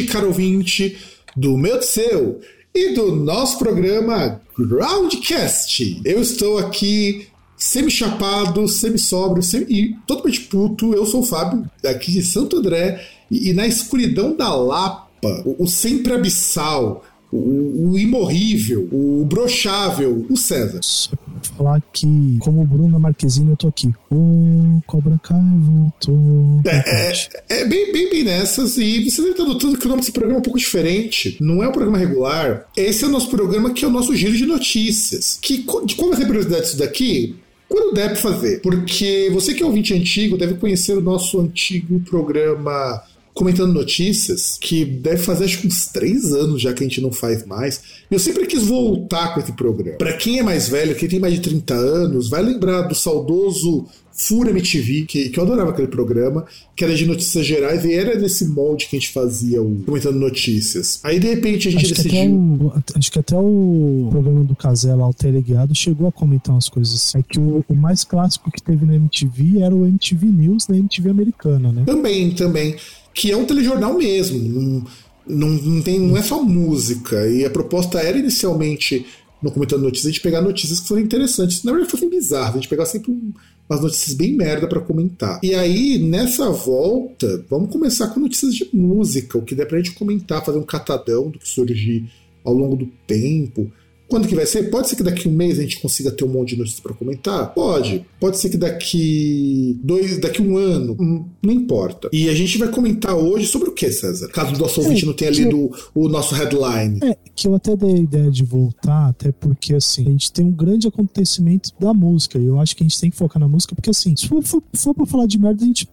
Ouvinte, caro ouvinte do meu seu e do nosso programa Groundcast. Eu estou aqui semi-chapado, semi-sóbrio semi e totalmente puto. Eu sou o Fábio, aqui de Santo André, e, e na escuridão da Lapa, o, o sempre abissal, o, o imorrível, o brochável, o César. Pra falar que, como Bruna Marquezine, eu tô aqui. O Cobra Kai voltou. É, é, é bem, bem, bem nessas, e você deve estar notando que o nome desse programa é um pouco diferente. Não é um programa regular. Esse é o nosso programa que é o nosso giro de notícias. Que, de qual vai ser a prioridade disso daqui? Quando der fazer. Porque você que é ouvinte antigo deve conhecer o nosso antigo programa comentando notícias, que deve fazer acho que uns três anos já que a gente não faz mais. Eu sempre quis voltar com esse programa. Pra quem é mais velho, quem tem mais de 30 anos, vai lembrar do saudoso Fura MTV, que, que eu adorava aquele programa, que era de notícias gerais, e era nesse molde que a gente fazia o comentando notícias. Aí de repente a gente Acho que, decidiu. o, acho que até o programa do Casella, o Teleguiado, chegou a comentar umas coisas. É que o, o mais clássico que teve na MTV era o MTV News da MTV americana, né? Também, também. Que é um telejornal mesmo. Não, não, tem, não é só música. E a proposta era inicialmente, no Comentando Notícias, a gente pegar notícias que foram interessantes. Na verdade, fossem bizarras. A gente pegar sempre um- umas notícias bem merda pra comentar. E aí, nessa volta, vamos começar com notícias de música. O que der pra gente comentar, fazer um catadão do que surgir ao longo do tempo. Quando que vai ser? Pode ser que daqui um mês a gente consiga ter um monte de notícias para comentar? Pode. Pode ser que daqui dois, daqui um ano, hum, não importa. E a gente vai comentar hoje sobre o que, César? Caso o nosso ouvinte não tenha lido o nosso headline. É, que eu até dei a ideia de voltar, até porque, assim, a gente tem um grande acontecimento da música, e eu acho que a gente tem que focar na música, porque, assim, se for, for, for pra falar de merda, a gente.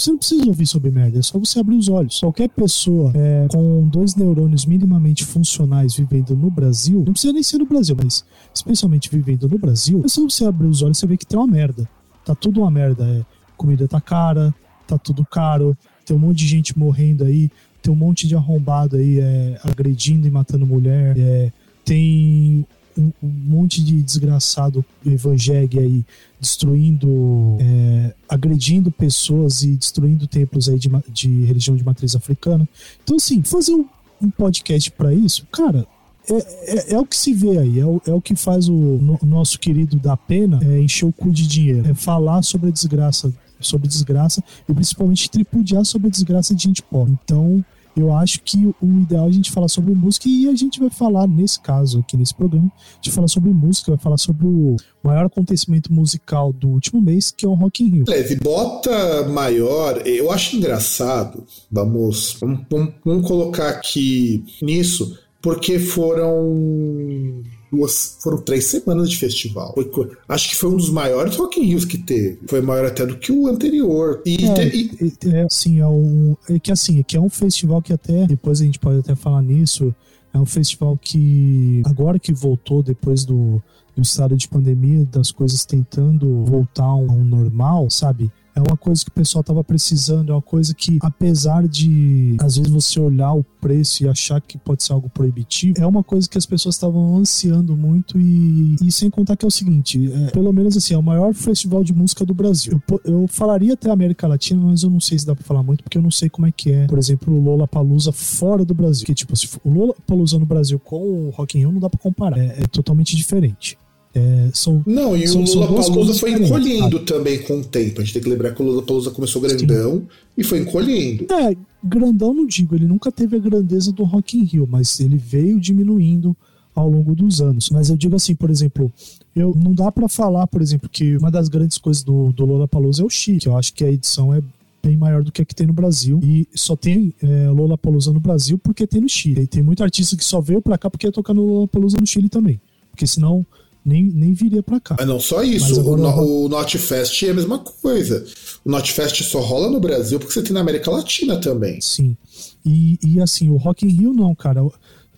Você não precisa ouvir sobre merda, é só você abrir os olhos. Qualquer pessoa é, com dois neurônios minimamente funcionais vivendo no Brasil, não precisa nem ser no Brasil, mas especialmente vivendo no Brasil, é só você abrir os olhos e você vê que tem uma merda. Tá tudo uma merda. É, comida tá cara, tá tudo caro, tem um monte de gente morrendo aí, tem um monte de arrombado aí é, agredindo e matando mulher, é, tem um, monte de desgraçado evangélico aí destruindo, é, agredindo pessoas e destruindo templos aí de, de religião de matriz africana. Então, assim, fazer um, um podcast pra isso, cara, é, é- é o que se vê aí, é o, é o que faz o, no- nosso querido da pena é, encher o cu de dinheiro, é falar sobre a desgraça, sobre desgraça e principalmente tripudiar sobre a desgraça de gente pobre. Então, eu acho que o ideal é a gente falar sobre música e a gente vai falar, nesse caso aqui nesse programa, de falar sobre música, vai falar sobre o maior acontecimento musical do último mês, que é o Rock in Rio. Beleza, e bota maior, eu acho engraçado. Vamos, vamos- vamos colocar aqui nisso, porque foram duas, foram três semanas de festival. Foi acho que foi um dos maiores Rock in Rios que teve. Foi maior até do que o anterior. E, É, te- e- é, assim, é, um, é que assim, é que é um festival que até, depois a gente pode até falar nisso, é um festival que agora que voltou depois do, do estado de pandemia, das coisas tentando voltar ao normal, sabe? É uma coisa que o pessoal tava precisando, é uma coisa que, apesar de às vezes você olhar o preço e achar que pode ser algo proibitivo, é uma coisa que as pessoas estavam ansiando muito e, e sem contar que é o seguinte, é, pelo menos assim, é o maior festival de música do Brasil. Eu, eu falaria até América Latina, mas eu não sei se dá pra falar muito, porque eu não sei como é que é, por exemplo, o Lollapalooza fora do Brasil. Que tipo, se o Lollapalooza no Brasil com o Rock in Rio não dá pra comparar, é, é totalmente diferente. É, são não, e são- o Lollapalooza coisas foi encolhendo também com o tempo. A gente tem que lembrar que o Lollapalooza começou grandão e foi encolhendo. É, grandão não digo, ele nunca teve a grandeza do Rock in Rio, mas ele veio diminuindo ao longo dos anos. Mas eu digo assim, por exemplo, eu não dá para falar, por exemplo, que uma das grandes coisas do, do Lollapalooza é o Chile, que eu acho que a edição é bem maior do que a que tem no Brasil. E só tem é, Lollapalooza no Brasil porque tem no Chile. E tem muito artista que só veio pra cá porque ia tocar no Lollapalooza no Chile também. Porque senão nem, nem viria pra cá. Mas não só isso, o, o Notfest é a mesma coisa. O Notfest só rola no Brasil porque você tem na América Latina também. Sim. E, e assim, o Rock in Rio não, cara.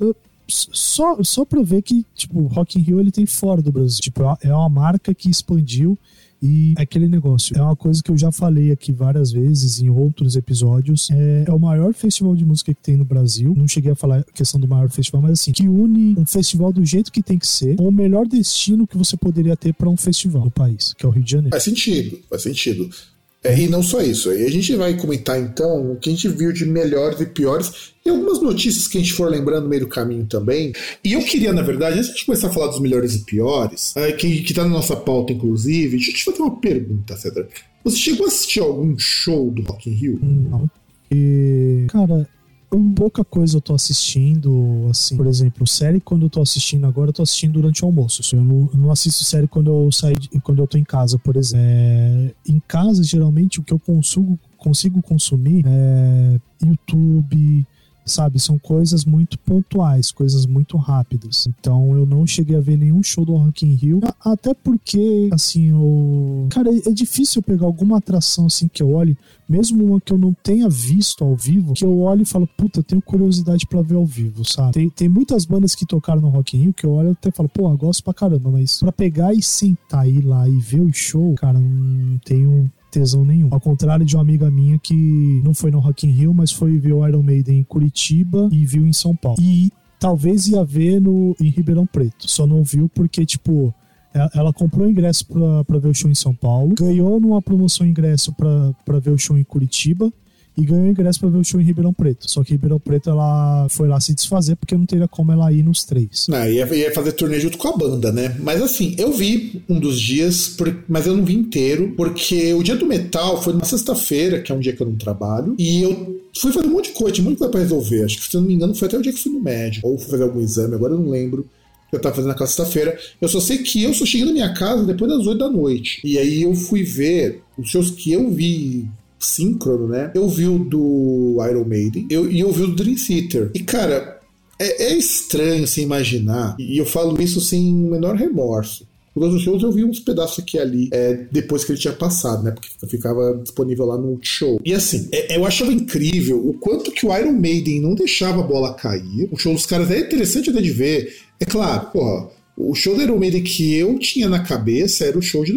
Eu, só, só pra ver que, tipo, o Rock in Rio ele tem fora do Brasil. Tipo, é uma marca que expandiu e aquele negócio, é uma coisa que eu já falei aqui várias vezes em outros episódios. É, é, o maior festival de música que tem no Brasil. Não cheguei a falar a questão do maior festival, mas assim, que une um festival do jeito que tem que ser com o melhor destino que você poderia ter para um festival no país, que é o Rio de Janeiro. Faz sentido, faz sentido. É, e não só isso. A gente vai comentar então o que a gente viu de melhores e piores e algumas notícias que a gente for lembrando no meio do caminho também. E eu queria, na verdade, antes de começar a falar dos melhores e piores, é, que, que tá na nossa pauta, inclusive, deixa eu te fazer uma pergunta, Cedra. Você chegou a assistir algum show do Rock in Rio? Não. E, cara, pouca coisa eu tô assistindo, assim, por exemplo, série quando eu tô assistindo agora, eu tô assistindo durante o almoço. Eu não, eu não assisto série quando eu saio, quando eu tô em casa, por exemplo. É, em casa, geralmente, o que eu consigo, consigo consumir é YouTube, sabe? São coisas muito pontuais, coisas muito rápidas. Então eu não cheguei a ver nenhum show do Rock in Rio, até porque, assim, o... Cara, é difícil pegar alguma atração, assim, que eu olhe, mesmo uma que eu não tenha visto ao vivo, que eu olho e falo, puta, eu tenho curiosidade para ver ao vivo, sabe? Tem, tem muitas bandas que tocaram no Rock in Rio que eu olho e até falo, pô, eu gosto pra caramba, mas pra pegar e sentar aí lá e ver o show, cara, não tenho tesão nenhum. Ao contrário de uma amiga minha que não foi no Rock in Rio, mas foi ver o Iron Maiden em Curitiba e viu em São Paulo. E talvez ia ver no, em Ribeirão Preto. Só não viu porque, tipo, é, ela comprou ingresso para ver o show em São Paulo, ganhou numa promoção ingresso para ver o show em Curitiba e ganhou ingresso para ver o show em Ribeirão Preto. Só que Ribeirão Preto ela foi lá se desfazer porque não teria como ela ir nos três. Não, ia, ia fazer turnê junto com a banda, né? Mas assim, eu vi um dos dias, por, mas eu não vi inteiro, porque o dia do metal foi numa sexta-feira, que é um dia que eu não trabalho, e eu fui fazer um monte de coisa, tinha muita coisa pra resolver. Acho que, se eu não me engano, foi até o dia que fui no médico, ou fui fazer algum exame, agora eu não lembro eu tava fazendo naquela sexta-feira. Eu só sei que eu só cheguei na minha casa depois das 8 da noite. E aí eu fui ver os shows que eu vi síncrono, né? Eu vi o do Iron Maiden eu, e eu vi o do Dream Theater. E, cara, é, é estranho se imaginar, e eu falo isso sem o menor remorso. Os outros shows eu vi uns pedaços aqui e ali é, depois que ele tinha passado, né? Porque ficava disponível lá no show. E assim, é, eu achava incrível o quanto que o Iron Maiden não deixava a bola cair. O show dos caras é interessante até de ver. É claro, porra, o show do Iron Maiden que eu tinha na cabeça era o show de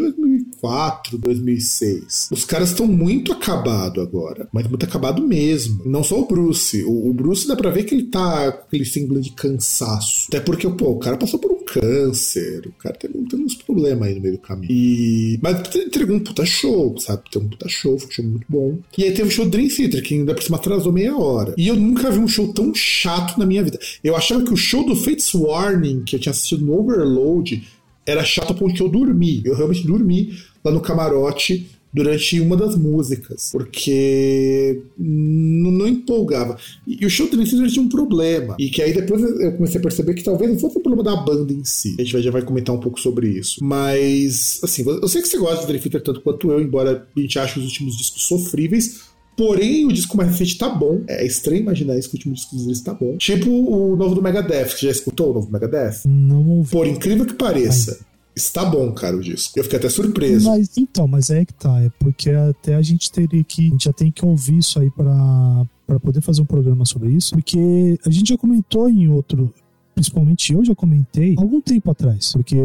2004, 2006. Os caras estão muito acabado agora, mas muito acabado mesmo. Não só o Bruce. O, o, Bruce dá pra ver que ele tá com aquele símbolo de cansaço. Até porque, pô, o cara passou por um câncer, o cara tem, tem uns problemas aí no meio do caminho. E... Mas entregou um puta show, sabe? Tem um puta show, foi um show muito bom. E aí teve o show Dream Theater, que ainda por cima atrasou meia hora. E eu nunca vi um show tão chato na minha vida. Eu achava que o show do Fates Warning, que eu tinha assistido no Overload, era chato porque eu dormi. Eu realmente dormi lá no camarote durante uma das músicas, porque não, empolgava. E, o show também tinha um problema, e que aí depois eu comecei a perceber que talvez não fosse o problema da banda em si. A gente já vai comentar um pouco sobre isso. Mas, assim, eu sei que você gosta de Dream Theater tanto quanto eu, embora a gente ache os últimos discos sofríveis, Porém, o disco mais recente tá bom. É estranho imaginar isso que o último disco deles tá bom. Tipo o novo do Megadeth. Você já escutou o novo Megadeth? Não ouvi. Por incrível que pareça. Ai. Está bom, cara, o disco. Eu fiquei até surpreso. Mas então, mas é que tá. É porque até a gente teria que. A gente já tem que ouvir isso aí para para poder fazer um programa sobre isso, porque a gente já comentou em outro principalmente eu já comentei algum tempo atrás, porque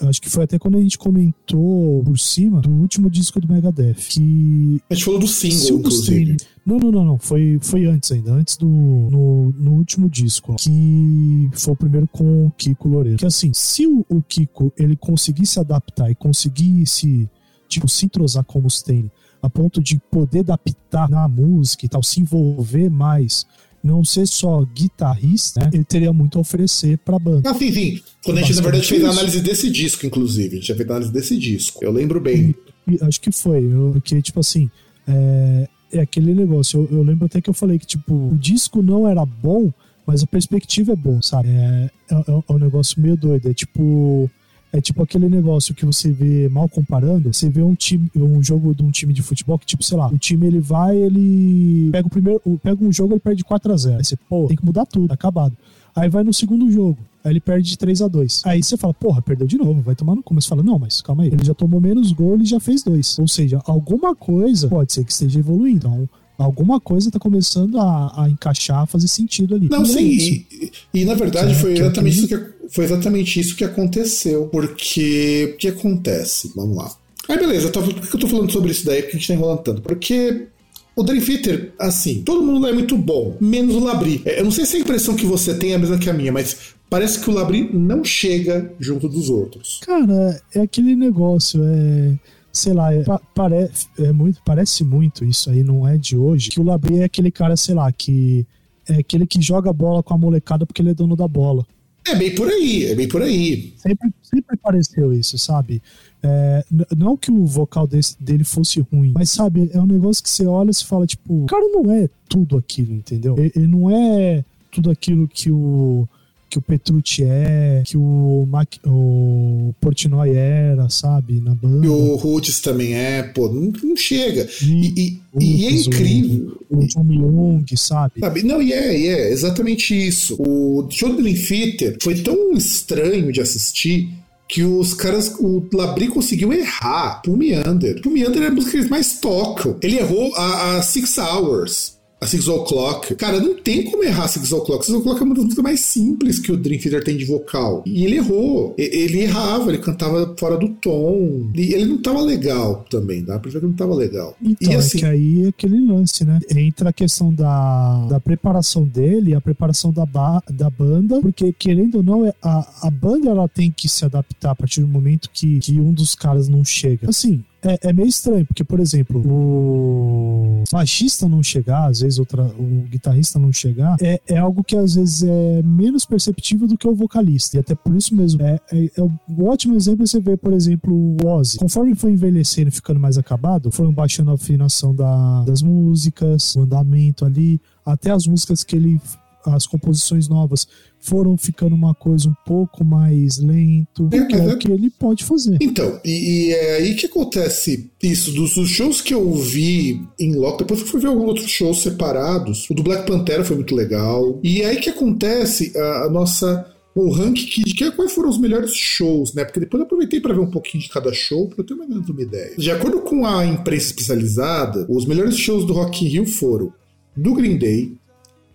acho que foi até quando a gente comentou por cima do último disco do Megadeth, que... A gente falou do single, inclusive. Não, não, não, não. Foi, foi antes ainda, antes do. No, no último disco, que foi o primeiro com o Kiko Loureiro. Que assim, se o, o Kiko ele conseguisse adaptar e conseguisse, tipo, se entrosar com o Mustaine, a ponto de poder adaptar na música e tal, se envolver mais não ser só guitarrista, né, ele teria muito a oferecer pra banda. Ah, sim, sim. Quando a gente, na verdade, fez a análise desse disco, inclusive. A gente já fez a análise desse disco. Eu lembro bem. E, e acho que foi. Eu, porque, tipo assim, é, é aquele negócio. Eu, eu, lembro até que eu falei que, tipo, o disco não era bom, Mas a perspectiva é boa, sabe? É, é, é um negócio meio doido. É tipo. É tipo aquele negócio que você vê mal comparando. Você vê um time, um jogo de um time de futebol que, tipo, sei lá, o time ele vai, ele pega o primeiro, pega um jogo, ele perde 4 a 0 Aí você, pô, tem que mudar tudo, tá acabado. Aí vai no segundo jogo. Aí ele perde de 3 a 2 Aí você fala, porra, perdeu de novo, vai tomar no você fala, não, mas calma aí. Ele já tomou menos gol, ele já fez dois. Ou seja, alguma coisa pode ser que esteja evoluindo. Então, alguma coisa está começando a, a, encaixar, a fazer sentido ali. Não, é sim. É e, e, na verdade foi exatamente, isso que, foi exatamente isso que aconteceu. Porque o que acontece? Vamos lá. Aí beleza, tô, por que eu tô falando sobre isso daí? Porque a gente tá enrolando tanto? Porque o Dream Theater, assim, todo mundo é muito bom, menos o Labri. É, eu não sei se a impressão que você tem é a mesma que a minha, mas parece que o Labri não chega junto dos outros. Cara, é aquele negócio, é sei lá, é, pare, é muito, parece muito isso aí, não é de hoje, que o Labri é aquele cara, sei lá, que é aquele que joga bola com a molecada porque ele é dono da bola. É bem por aí, é bem por aí. Sempre, sempre pareceu isso, sabe? É, não que o vocal desse, dele fosse ruim, mas sabe, é um negócio que você olha e fala, tipo, o cara não é tudo aquilo, entendeu? Ele, ele não é tudo aquilo que o que o Petrucci é, que o, Mac, o Portnoy era, sabe, na banda. E o Roots também é, pô, não, não chega. E, e, e, é incrível. O, o John Young, sabe? sabe? Não, e é, e é exatamente isso. O show do Theater foi tão estranho de assistir que os caras, o Labri conseguiu errar pro Meander. O Meander é a música que eles mais tocam. Ele errou a, a Six Hours a Six O'Clock. Cara, não tem como errar Six O'Clock. Six O'Clock é uma das músicas mais simples que o Dream Theater tem de vocal. E ele errou. Ele errava, ele cantava fora do tom. E ele não tava legal também, dá pra ver que não tava legal. Então, e é assim, é que aí é aquele lance, né? Entra a questão da, da preparação dele, a preparação da, ba da banda, porque querendo ou não, é, a, a banda ela tem que se adaptar a partir do momento que, que um dos caras não chega. Assim, é, é, meio estranho, porque, por exemplo, o baixista não chegar, às vezes outra, o guitarrista não chegar, é, é algo que às vezes é menos perceptível do que o vocalista. E até por isso mesmo, é, é, é um ótimo exemplo você ver, por exemplo, o Ozzy. Conforme foi envelhecendo e ficando mais acabado, foram baixando a afinação da, das músicas, o andamento ali, até as músicas que ele as composições novas foram ficando uma coisa um pouco mais lento, é, que é o que ele pode fazer. Então, e, e, é aí que acontece isso, dos, dos shows que eu vi em loco, depois que eu fui ver alguns outros shows separados, o do Black Pantera foi muito legal, e é aí que acontece a, a nossa o ranking de que, quais foram os melhores shows, né? Porque depois eu aproveitei para ver um pouquinho de cada show, para eu ter mais ou menos uma ideia. De acordo com a imprensa especializada, os melhores shows do Rock in Rio foram do Green Day,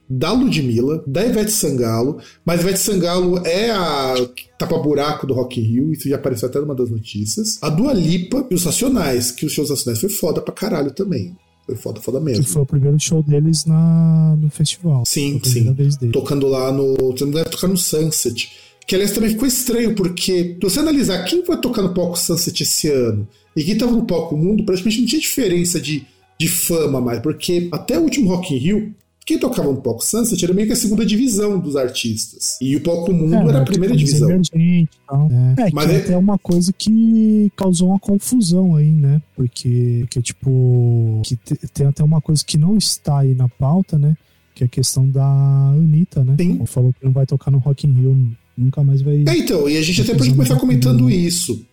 da Ludmilla, da Ivete Sangalo, mas Ivete Sangalo é a tapa-buraco do Rock in Rio, isso já apareceu até numa das notícias. A Dua Lipa e os Racionais, que os shows Racionais foi foda pra caralho também. Foi foda, foda mesmo. Que foi o primeiro show deles na, no festival. Sim, sim. Tocando lá no. Você não deve tocar no Sunset. Que aliás também ficou estranho, porque se você analisar quem foi tocar no palco Sunset esse ano e quem tava no palco Mundo, praticamente não tinha diferença de, de fama mais, porque até o último Rock in Rio quem tocava no palco Sunset era meio que a segunda divisão dos artistas. E o palco Mundo é, era a primeira divisão. Emergente, então. É, é Mas que é até uma coisa que causou uma confusão aí, né? Porque, porque tipo, que tem até uma coisa que não está aí na pauta, né? Que é a questão da Anitta, né? Sim. Falou que não vai tocar no Rock in Rio, nunca mais vai... É, então, e a gente até pode começar comentando isso.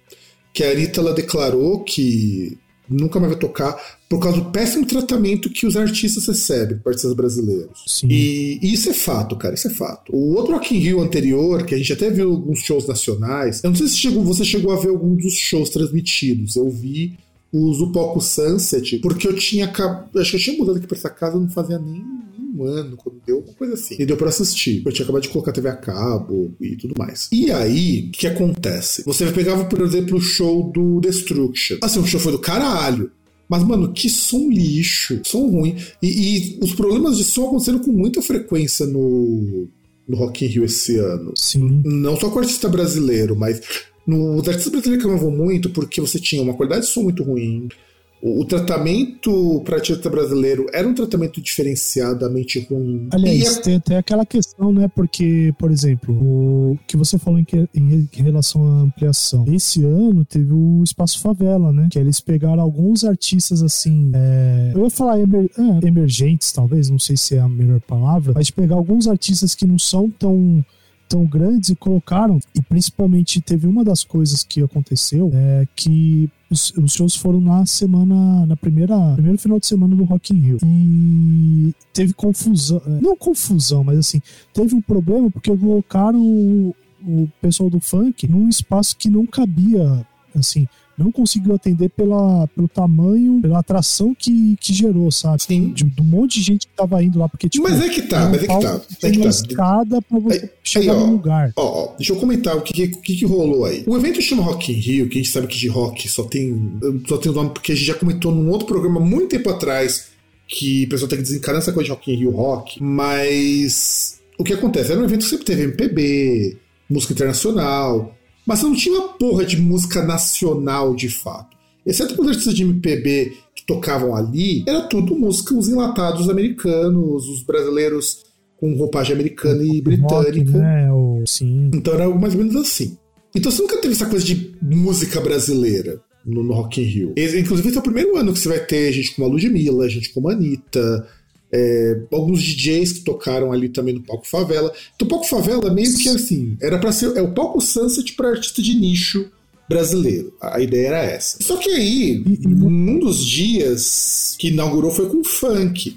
Que a Anitta, ela declarou que nunca mais vai tocar por causa do péssimo tratamento que os artistas recebem, artistas brasileiros. Sim. E, e, isso é fato, cara, isso é fato. O outro Rock in Rio anterior, que a gente até viu alguns shows nacionais, eu não sei se chegou, você chegou a ver algum dos shows transmitidos. Eu vi os do Palco Sunset, porque eu tinha acho que eu tinha mudado aqui pra essa casa, não fazia nem um ano, quando deu, uma coisa assim. E deu pra assistir. Eu tinha acabado de colocar TV a cabo e tudo mais. E aí, o que acontece? Você pegava, por exemplo, o show do Destruction. Assim, o show foi do caralho. Mas, mano, que som lixo, som ruim. E, e, os problemas de som aconteceram com muita frequência no, no Rock in Rio esse ano. Sim. Não só com o artista brasileiro, mas no, os artistas brasileiros reclamavam muito porque você tinha uma qualidade de som muito ruim, o, o tratamento para artista brasileiro era um tratamento diferenciadamente ruim. Aliás, tem até aquela questão, né? Porque, por exemplo, o que você falou em, que, em relação à ampliação. Esse ano teve o Espaço Favela, né? Que eles pegaram alguns artistas assim. É, eu ia falar emer, é, emergentes, talvez, não sei se é a melhor palavra, mas pegar alguns artistas que não são tão tão grandes e colocaram, e principalmente teve uma das coisas que aconteceu, é que os, os shows foram na semana, na primeira, primeiro final de semana do Rock in Rio. E teve confusão, é, não confusão, mas assim, teve um problema porque colocaram o, o pessoal do funk num espaço que não cabia, assim, não conseguiu atender pela, pelo tamanho, pela atração que, que gerou, sabe? Sim. De, de um monte de gente que tava indo lá, porque tipo. Mas é que tá, mas é que tá. É que tá. escada pra você Aí- chegar aí, ó, no lugar. Ó, ó, deixa eu comentar o que, que, que, que rolou aí. O evento chama Rock in Rio, que a gente sabe que de rock só tem, só tem o nome porque a gente já comentou num outro programa muito tempo atrás que o pessoal tem que desencarar essa coisa de Rock in Rio rock, mas o que acontece? Era um evento que sempre teve MPB, música internacional, mas não tinha uma porra de música nacional de fato. Exceto os artistas de MPB que tocavam ali, era tudo música, os enlatados americanos, os brasileiros com roupagem americana e Rock, britânica. né? O, sim. Então era mais ou menos assim. Então você nunca teve essa coisa de música brasileira no, no Rock in Rio. Inclusive esse é o primeiro ano que você vai ter gente como a Ludmilla, gente como a Anitta, é, alguns DJs que tocaram ali também no Palco Favela. Então o Palco Favela meio que assim, era para ser é o Palco Sunset para artista de nicho brasileiro. A ideia era essa. Só que aí, e- num dos dias que inaugurou foi com funk.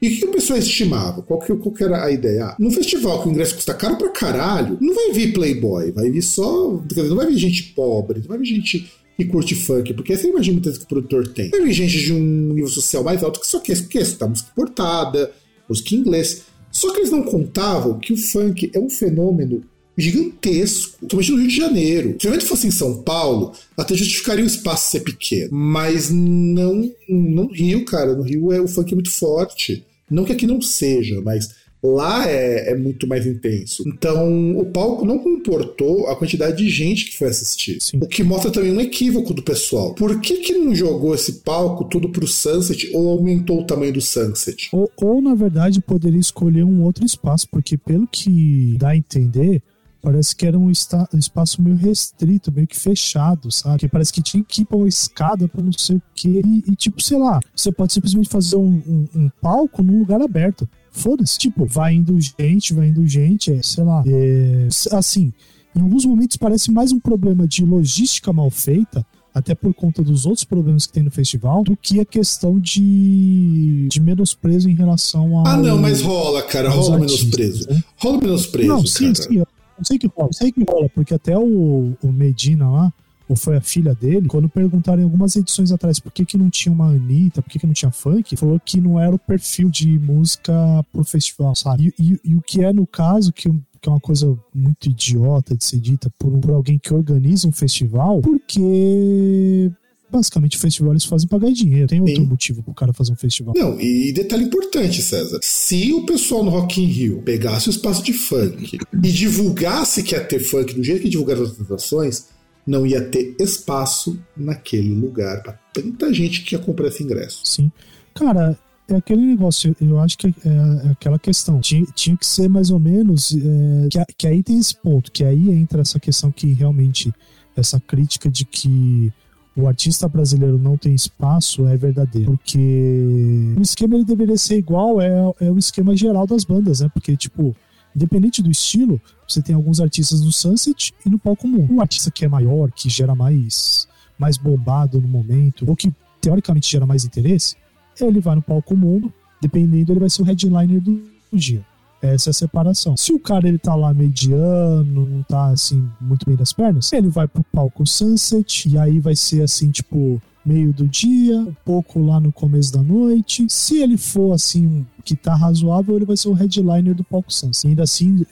E o que a pessoa estimava? Qual que, qual que era a ideia? Ah, num festival que o ingresso custa caro pra caralho, não vai vir playboy, vai vir só. Quer dizer, não vai vir gente pobre, não vai vir gente que curte funk, porque você imagina muitas que o produtor tem. Vir gente de um nível social mais alto que só quer, quer escutar música importada, música em inglês. Só que eles não contavam que o funk é um fenômeno gigantesco, principalmente no Rio de Janeiro. Se o evento fosse em São Paulo, até justificaria o espaço ser pequeno. Mas não, não no Rio, cara. No Rio é, o funk é muito forte. Não que aqui não seja, mas lá é, é muito mais intenso. Então, o palco não comportou a quantidade de gente que foi assistir. Sim. O que mostra também um equívoco do pessoal. Por que, que não jogou esse palco tudo pro Sunset ou aumentou o tamanho do Sunset? Ou, ou, na verdade, poderia escolher um outro espaço, porque pelo que dá a entender, parece que era um esta- um espaço meio restrito, meio que fechado, sabe? Que parece que tinha que ir pra uma escada pra não sei o quê. E, e, tipo, sei lá, você pode simplesmente fazer um, um- um palco num lugar aberto. Foda-se, tipo, vai indo gente, vai indo gente, é, sei lá. é, assim, em alguns momentos parece mais um problema de logística mal feita, até por conta dos outros problemas que tem no festival, do que a questão de, de menosprezo em relação ao. Ah, não, mas rola, cara. Rola artistas, menosprezo. né? Rola menosprezo, Não, sim, cara. sim. Eu sei que rola, sei que rola, porque até o, o Medina lá, ou foi a filha dele, quando perguntaram em algumas edições atrás por que, que não tinha uma Anitta, por que, que não tinha funk, falou que não era o perfil de música pro festival, sabe? E, e- e o que é no caso, que, que é uma coisa muito idiota de ser dita por, por alguém que organiza um festival, porque basicamente festivais fazem pagar dinheiro. Tem outro Sim. motivo pro cara fazer um festival. Não, e detalhe importante, César. Se o pessoal no Rock in Rio pegasse o espaço de funk e divulgasse que ia ter funk do jeito que divulgaram as atrações, não ia ter espaço naquele lugar pra tanta gente que ia comprar esse ingresso. Sim. Cara, é aquele negócio, eu acho que é, é aquela questão. Tinha, tinha que ser mais ou menos. é, que, que aí tem esse ponto, que aí entra essa questão que realmente. Essa crítica de que o artista brasileiro não tem espaço é verdadeiro. Porque o esquema ele deveria ser igual, é, é o esquema geral das bandas, né? Porque, tipo, independente do estilo, você tem alguns artistas no Sunset e no palco comum. Um artista que é maior, que gera mais, mais bombado no momento, ou que teoricamente gera mais interesse, ele vai no palco mundo, dependendo, ele vai ser o headliner do, do dia. Essa é a separação. Se o cara ele tá lá mediano, não tá assim muito bem das pernas, ele vai pro palco Sunset e aí vai ser assim, tipo, meio do dia, um pouco lá no começo da noite. Se ele for assim, que tá razoável, ele vai ser o headliner do palco Sunset. E ainda assim,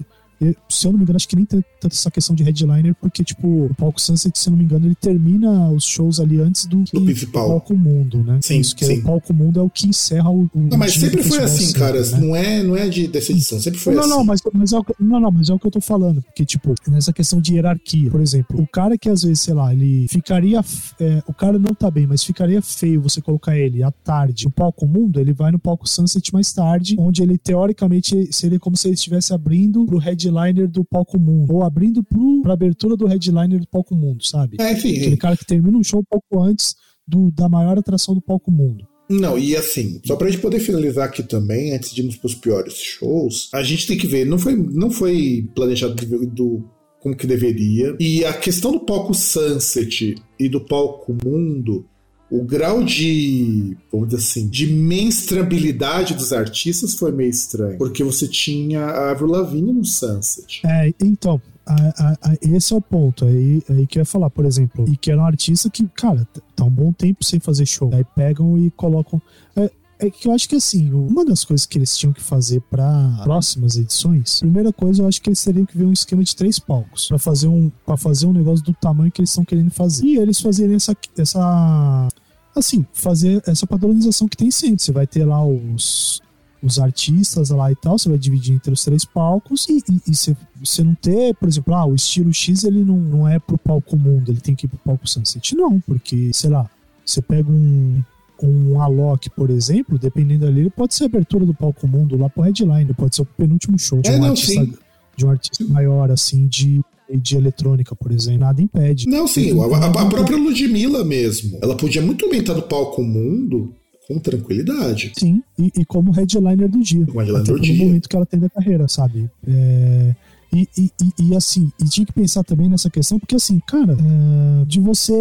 se eu não me engano, acho que nem tem tanto essa questão de headliner, porque, tipo, o palco Sunset, se eu não me engano, ele termina os shows ali antes do, do principal. palco mundo, né? Sim, Isso, que sim. o palco mundo é o que encerra o. o não, mas sempre foi assim, sempre, cara. né? Não, é, não é de, dessa edição, sempre foi não, assim. não, mas, mas é o, não, não, mas é o que eu tô falando. Porque, tipo, nessa questão de hierarquia, por exemplo, o cara que às vezes, sei lá, ele ficaria. é, o cara não tá bem, mas ficaria feio você colocar ele à tarde no palco mundo, ele vai no palco Sunset mais tarde, onde ele teoricamente seria como se ele estivesse abrindo pro headliner do palco mundo. Ou abrindo pro, pra abertura do headliner do palco mundo, sabe? É, enfim, Aquele cara que termina um show um pouco antes do, da maior atração do palco mundo. Não, e assim, só pra gente poder finalizar aqui também, antes de irmos pros piores shows, a gente tem que ver, não foi, não foi planejado do, do- como que deveria. E a questão do palco Sunset e do palco Mundo, o grau de, vamos dizer assim, de menstrabilidade dos artistas foi meio estranho. Porque você tinha a Avril Lavigne no Sunset. É, então, a- a- a- esse é o ponto. Aí, aí que eu ia falar, por exemplo, e que era um artista que, cara, tá um bom tempo sem fazer show. Aí pegam e colocam. É, é que eu acho que assim, uma das coisas que eles tinham que fazer para próximas edições, primeira coisa, eu acho que eles teriam que ver um esquema de três palcos para fazer um para fazer um negócio do tamanho que eles estão querendo fazer. E eles fazerem essa essa assim, fazer essa padronização que tem sempre. Você vai ter lá os os artistas lá e tal, você vai dividir entre os três palcos e, você, você não ter, por exemplo, ah, o estilo X ele não, não é pro palco mundo, ele tem que ir pro palco Sunset. Não, porque, sei lá, você pega um, um Alok, por exemplo, dependendo ali, ele pode ser a abertura do palco mundo lá pro headline, pode ser o penúltimo show de É, um, não, artista, de um artista maior, assim, de, de eletrônica, por exemplo. Nada impede. Não, sim, a, a- a própria Ludmilla mesmo. Ela podia muito bem estar no palco Mundo com tranquilidade. Sim, e, e como headliner do dia. Como headliner do dia. momento que ela tem da carreira, sabe? É, e, e, e- e, assim, e tinha que pensar também nessa questão, porque assim, cara, é, de você.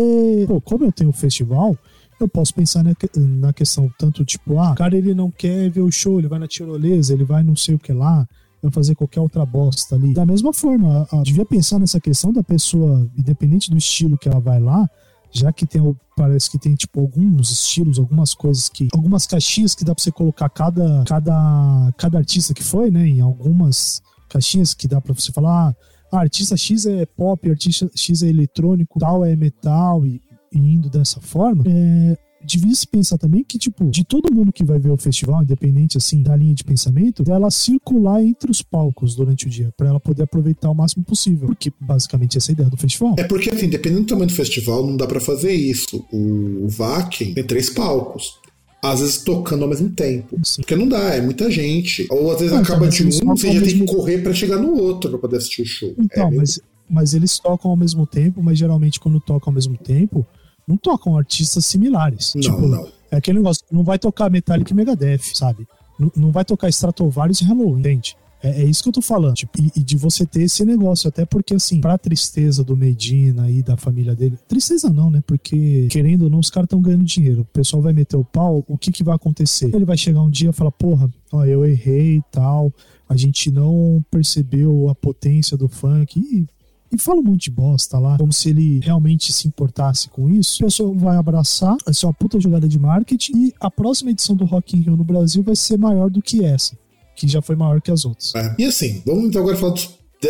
Pô, como eu tenho um festival, eu posso pensar na, que- na questão tanto tipo, ah, cara ele não quer ver o show, ele vai na tirolesa, ele vai não sei o que lá. Vai fazer qualquer outra bosta ali. Da mesma forma, a- a- devia pensar nessa questão da pessoa, independente do estilo que ela vai lá, já que tem parece que tem tipo alguns estilos, algumas coisas que algumas caixinhas que dá pra você colocar cada cada cada artista que foi, né, em algumas caixinhas que dá pra você falar, ah, artista X é pop, artista X é eletrônico, tal é metal e indo dessa forma. É, devia se pensar também que, tipo, de todo mundo que vai ver o festival, independente, assim, da linha de pensamento, dela circular entre os palcos durante o dia, pra ela poder aproveitar o máximo possível. Porque, basicamente, essa é a ideia do festival. É porque, assim, dependendo do tamanho do festival, não dá pra fazer isso. O, Wacken tem três palcos. Às vezes tocando ao mesmo tempo. Sim. Porque não dá, é muita gente. Ou às vezes Não, acaba mas de um, você já tem que correr pra chegar no outro pra poder assistir o show. Então, é, mas, mas eles tocam ao mesmo tempo, mas geralmente quando tocam ao mesmo tempo, não tocam artistas similares. Não, tipo, não. É aquele negócio, não vai tocar Metallica e Megadeth, sabe? Não, não vai tocar Stratovarius e Halloween, entende? É, é isso que eu tô falando. Tipo, e, e de você ter esse negócio, até porque, assim, pra tristeza do Medina e da família dele. Tristeza não, né? Porque, querendo ou não, os caras estão ganhando dinheiro. O pessoal vai meter o pau, o que que vai acontecer? Ele vai chegar um dia e falar, porra, ó, eu errei e tal. A gente não percebeu a potência do funk. E e fala um monte de bosta lá, como se ele realmente se importasse com isso. O pessoal vai abraçar, vai ser uma puta jogada de marketing e a próxima edição do Rock in Rio no Brasil vai ser maior do que essa, que já foi maior que as outras. É. E assim, vamos então agora falar dos,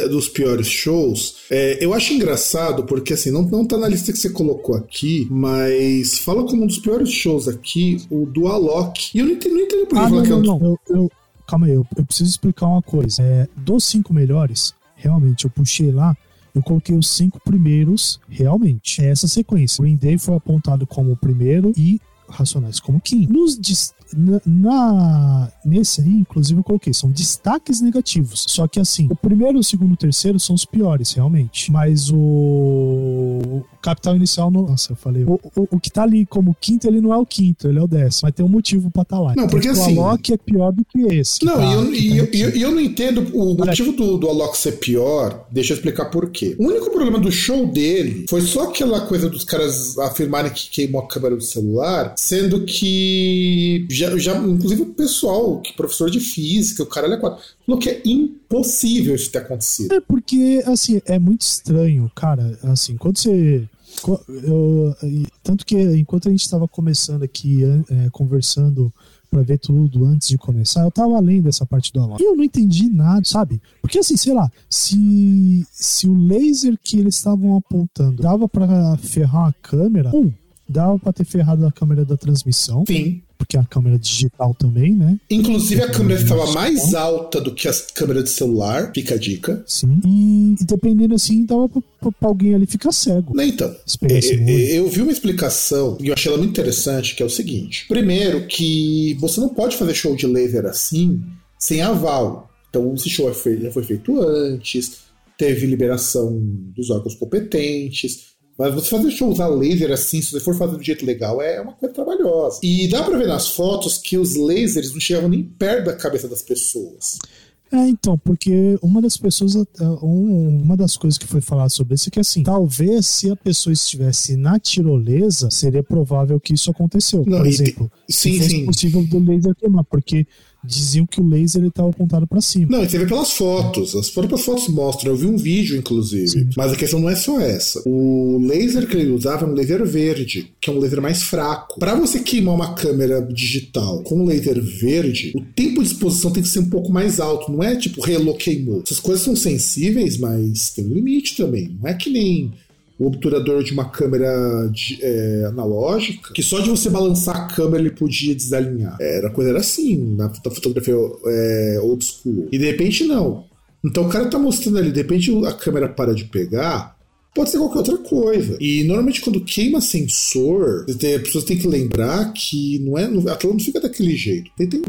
dos piores shows. É, eu acho engraçado porque assim, não, não tá na lista que você colocou aqui, mas fala como um dos piores shows aqui, o do Alok. E eu não entendo, não entendo por que Ah, não, que é um não. Eu, eu- calma aí, eu, eu preciso explicar uma coisa. É, dos cinco melhores, realmente, eu puxei lá, eu coloquei os cinco primeiros, realmente. É essa sequência. Green Day foi apontado como o primeiro e Racionais como quinto. Nos na, na- nesse aí, inclusive, eu coloquei, são destaques negativos. Só que assim, o primeiro, o segundo e o terceiro são os piores, realmente. Mas o, Capital Inicial, não... nossa, eu falei. O, o, o que tá ali como quinto, ele não é o quinto, ele é o décimo. Mas tem um motivo pra estar lá. Não, porque que assim- O Alok é pior do que esse. que Não, tá- e eu, e tá eu, eu- eu não entendo o motivo do, do Alok ser pior. Deixa eu explicar por quê. O único problema do show dele foi só aquela coisa dos caras afirmarem que queimou a câmera do celular, sendo que já, já inclusive o pessoal, que professor de física, o cara é quatro, falou que é impossível isso ter acontecido. É porque, assim, é muito estranho, cara. Assim, quando você. eu- tanto que enquanto a gente estava começando aqui, é, conversando pra ver tudo antes de começar. Eu tava lendo essa parte do aula. E eu não entendi nada, sabe? Porque assim, sei lá, se, se o laser que eles estavam apontando dava para ferrar a câmera, um, dava para ter ferrado a câmera da transmissão. Sim. Porque a câmera digital também, né? Inclusive a câmera estava mais alta do que a câmera de celular, fica a dica. Sim. E, e dependendo assim, dava pra, pra, alguém ali ficar cego. Né, Então, pegasse é, é, eu vi uma explicação e eu achei ela muito interessante, que é o seguinte. Primeiro, que você não pode fazer show de laser assim sem aval. Então, esse show é já foi feito antes, teve liberação dos órgãos competentes. Mas você fazer show usar laser assim, se você for fazer do jeito legal, é uma coisa trabalhosa. E dá pra ver nas fotos que os lasers não chegavam nem perto da cabeça das pessoas. É, então, porque uma das pessoas, um- uma das coisas que foi falado sobre isso é que assim, talvez se a pessoa estivesse na tirolesa, seria provável que isso aconteceu. Não, Por e exemplo, te- se sim, fosse sim. possível do laser queimar, porque diziam que o laser estava apontado para cima. Não, você vê pelas fotos. As próprias fotos mostram. Eu vi um vídeo, inclusive. Mas a questão não é só essa. O laser que ele usava é um laser verde, que é um laser mais fraco. Para você queimar uma câmera digital com um laser verde, o tempo de exposição tem que ser um pouco mais alto. Não é tipo relô queimou. Essas coisas são sensíveis, mas tem um limite também. Não é que nem o obturador de uma câmera de- é, analógica, que só de você balançar a câmera ele podia desalinhar. Era, a coisa era assim, na, na fotografia é, old school. E de repente não. Então o cara tá mostrando ali, de repente a câmera para de pegar, pode ser qualquer outra coisa. E normalmente quando queima sensor, as pessoas têm que lembrar que não é, a tela não fica daquele jeito. Tem, tem,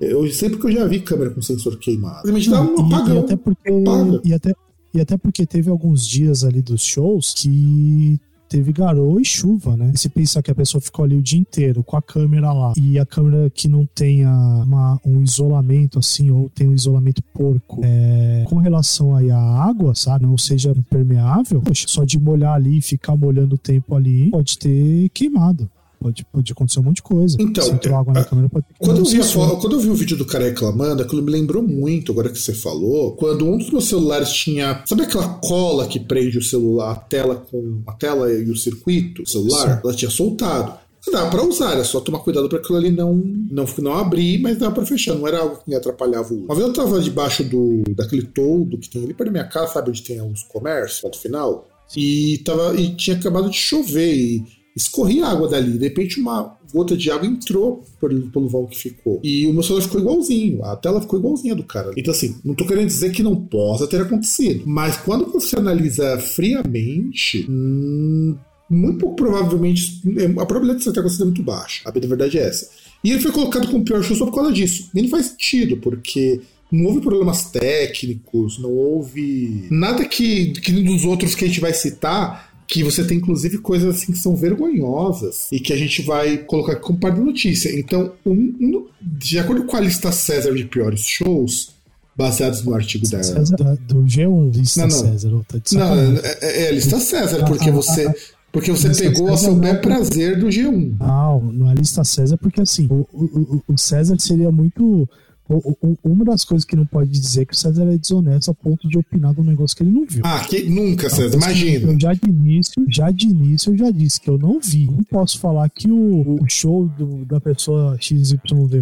eu sei porque eu já vi câmera com sensor queimado. Simplesmente dá um e, e apagão. até porque apaga. e até, e até porque teve alguns dias ali dos shows que teve garoa e chuva, né? E se pensar que a pessoa ficou ali o dia inteiro com a câmera lá e a câmera que não tenha uma- um isolamento assim ou tem um isolamento porco é, com relação aí à água, sabe? Não seja impermeável, poxa, só de molhar ali e ficar molhando o tempo ali pode ter queimado. Pode, pode acontecer um monte de coisa. Então, se entrou água na a- câmera, pode Quando eu, vi quando eu vi o vídeo do cara reclamando, aquilo me lembrou muito, agora que você falou, quando um dos meus celulares tinha. Sabe aquela cola que prende o celular, a tela com a tela e o circuito, o celular? Sim. Ela tinha soltado. Dá pra usar, era só tomar cuidado pra aquilo ali não, não, não abrir, mas dava pra fechar, não era algo que me atrapalhava o uso. Uma vez eu tava debaixo do, daquele toldo que tem ali perto da minha casa, sabe onde tem uns comércios, ponto final? E, tava, e tinha acabado de chover e escorria água dali. De repente, uma gota de água entrou pelo, pelo vão que ficou. E o meu celular ficou igualzinho. A tela ficou igualzinha do cara. Então, assim, não tô querendo dizer que não possa ter acontecido. Mas quando você analisa friamente, hum, muito provavelmente a probabilidade de isso ter acontecido é muito baixa. A verdade é essa. E ele foi colocado como pior show só por causa disso. E não faz sentido, porque não houve problemas técnicos, não houve nada que, que dos outros que a gente vai citar que você tem inclusive coisas assim que são vergonhosas e que a gente vai colocar como parte da notícia. Então, um- um- de acordo com a lista César de piores shows, baseados no artigo da. César, da- do G1, lista Não, não. César. Tá Não, é, é a lista César, Ah, porque ah, você. ah, Porque você pegou a César seu bel prazer do G1. Não, não é lista César, porque assim, o, o- o César seria muito. O- o- uma das coisas que não pode dizer é que o César é desonesto a ponto de opinar de um negócio que ele não viu. Ah, que, nunca, César, que imagina. Eu já de início, já de início eu já disse que eu não vi. Não posso falar que o, o show do- da pessoa XYZ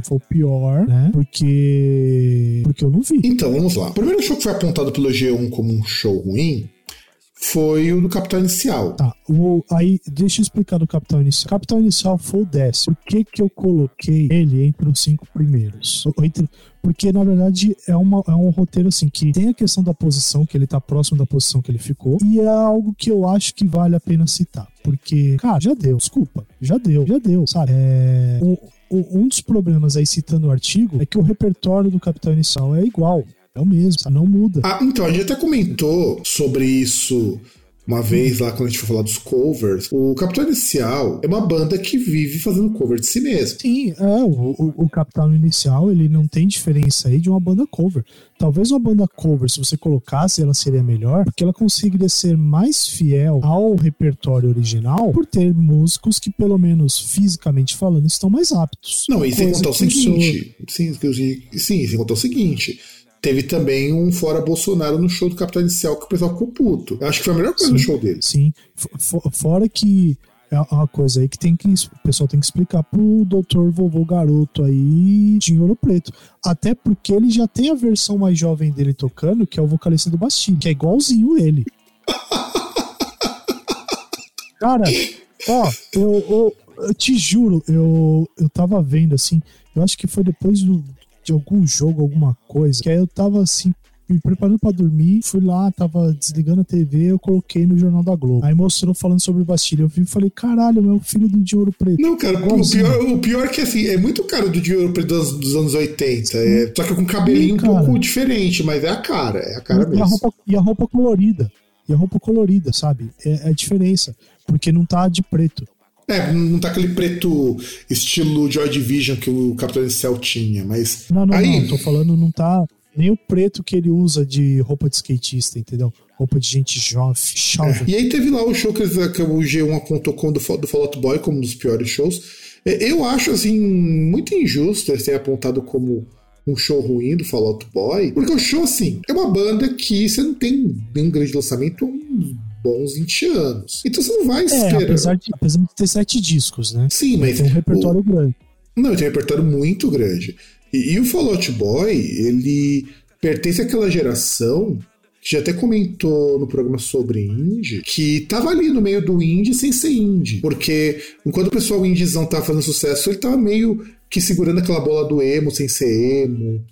foi o pior, né? Porque. Porque eu não vi. Então, vamos lá. O primeiro show que foi apontado pelo G1 como um show ruim foi o do Capital Inicial. Tá, o, aí deixa eu explicar do Capital Inicial. Capital Inicial foi o décimo. Por que, que eu coloquei ele entre os cinco primeiros? Entre, porque, na verdade, é, uma, é um roteiro assim que tem a questão da posição, que ele tá próximo da posição que ele ficou, e é algo que eu acho que vale a pena citar. Porque, cara, já deu, desculpa, já deu, já deu, sabe? É, o- um dos problemas aí, citando o artigo, é que o repertório do Capital Inicial é igual. É o mesmo, não muda. Ah, então, a gente até comentou sobre isso uma vez lá quando a gente foi falar dos covers. O Capital Inicial é uma banda que vive fazendo cover de si mesmo. Sim, é, o, o, o Capital Inicial, ele não tem diferença aí de uma banda cover. Talvez uma banda cover, se você colocasse, ela seria melhor, porque ela conseguiria ser mais fiel ao repertório original, por ter músicos que, pelo menos fisicamente falando, estão mais aptos. Não, e sem contar o seguinte. Sim, sim, sem contar o seguinte. Teve também um fora Bolsonaro no show do Capital Inicial que o pessoal ficou puto. Eu acho que foi a melhor coisa do Sim. show dele. Sim, fora que é uma coisa aí que tem que o pessoal tem que explicar pro doutor vovô garoto aí de ouro preto. Até porque ele já tem a versão mais jovem dele tocando, que é o vocalista do Bastille, que é igualzinho ele. Cara, ó, eu, eu, eu, te juro, eu, eu tava vendo assim, eu acho que foi depois do, de algum jogo, alguma coisa, que aí eu tava assim, me preparando para dormir, fui lá, tava desligando a TV, eu coloquei no Jornal da Globo. Aí mostrou falando sobre Bastilha. Eu vi e falei, caralho, meu filho do de ouro preto. Não, cara, o pior, o pior é que assim, é muito caro do de ouro preto dos, dos anos 80. É, só que com cabelinho Sim, um pouco diferente, mas é a cara, é a cara e mesmo. A roupa, e a roupa colorida. E a roupa colorida, sabe? É, é a diferença. Porque não tá de preto. É, não tá aquele preto estilo Joy Division que o Capitão Cell tinha, mas. Não, não, aí... não, tô falando, não tá nem o preto que ele usa de roupa de skatista, entendeu? Roupa de gente jovem, É. E aí teve lá o show que, que o G1 apontou como do, do Fall Out Boy como um dos piores shows. É, eu acho, assim, muito injusto eles terem apontado como um show ruim do Fall Out Boy, porque o show, assim, é uma banda que você não tem nenhum grande lançamento há uns bons 20 anos. Então você não vai esperar. É, apesar de, apesar de ter sete discos, né? Sim, mas. Tem um repertório o... grande. Não, tem um repertório muito grande. E, e o Fall Out Boy, ele pertence àquela geração que já até comentou no programa sobre indie, que tava ali no meio do indie sem ser indie. Porque enquanto o pessoal indiezão tava fazendo sucesso, ele tava meio que segurando aquela bola do emo sem ser emo.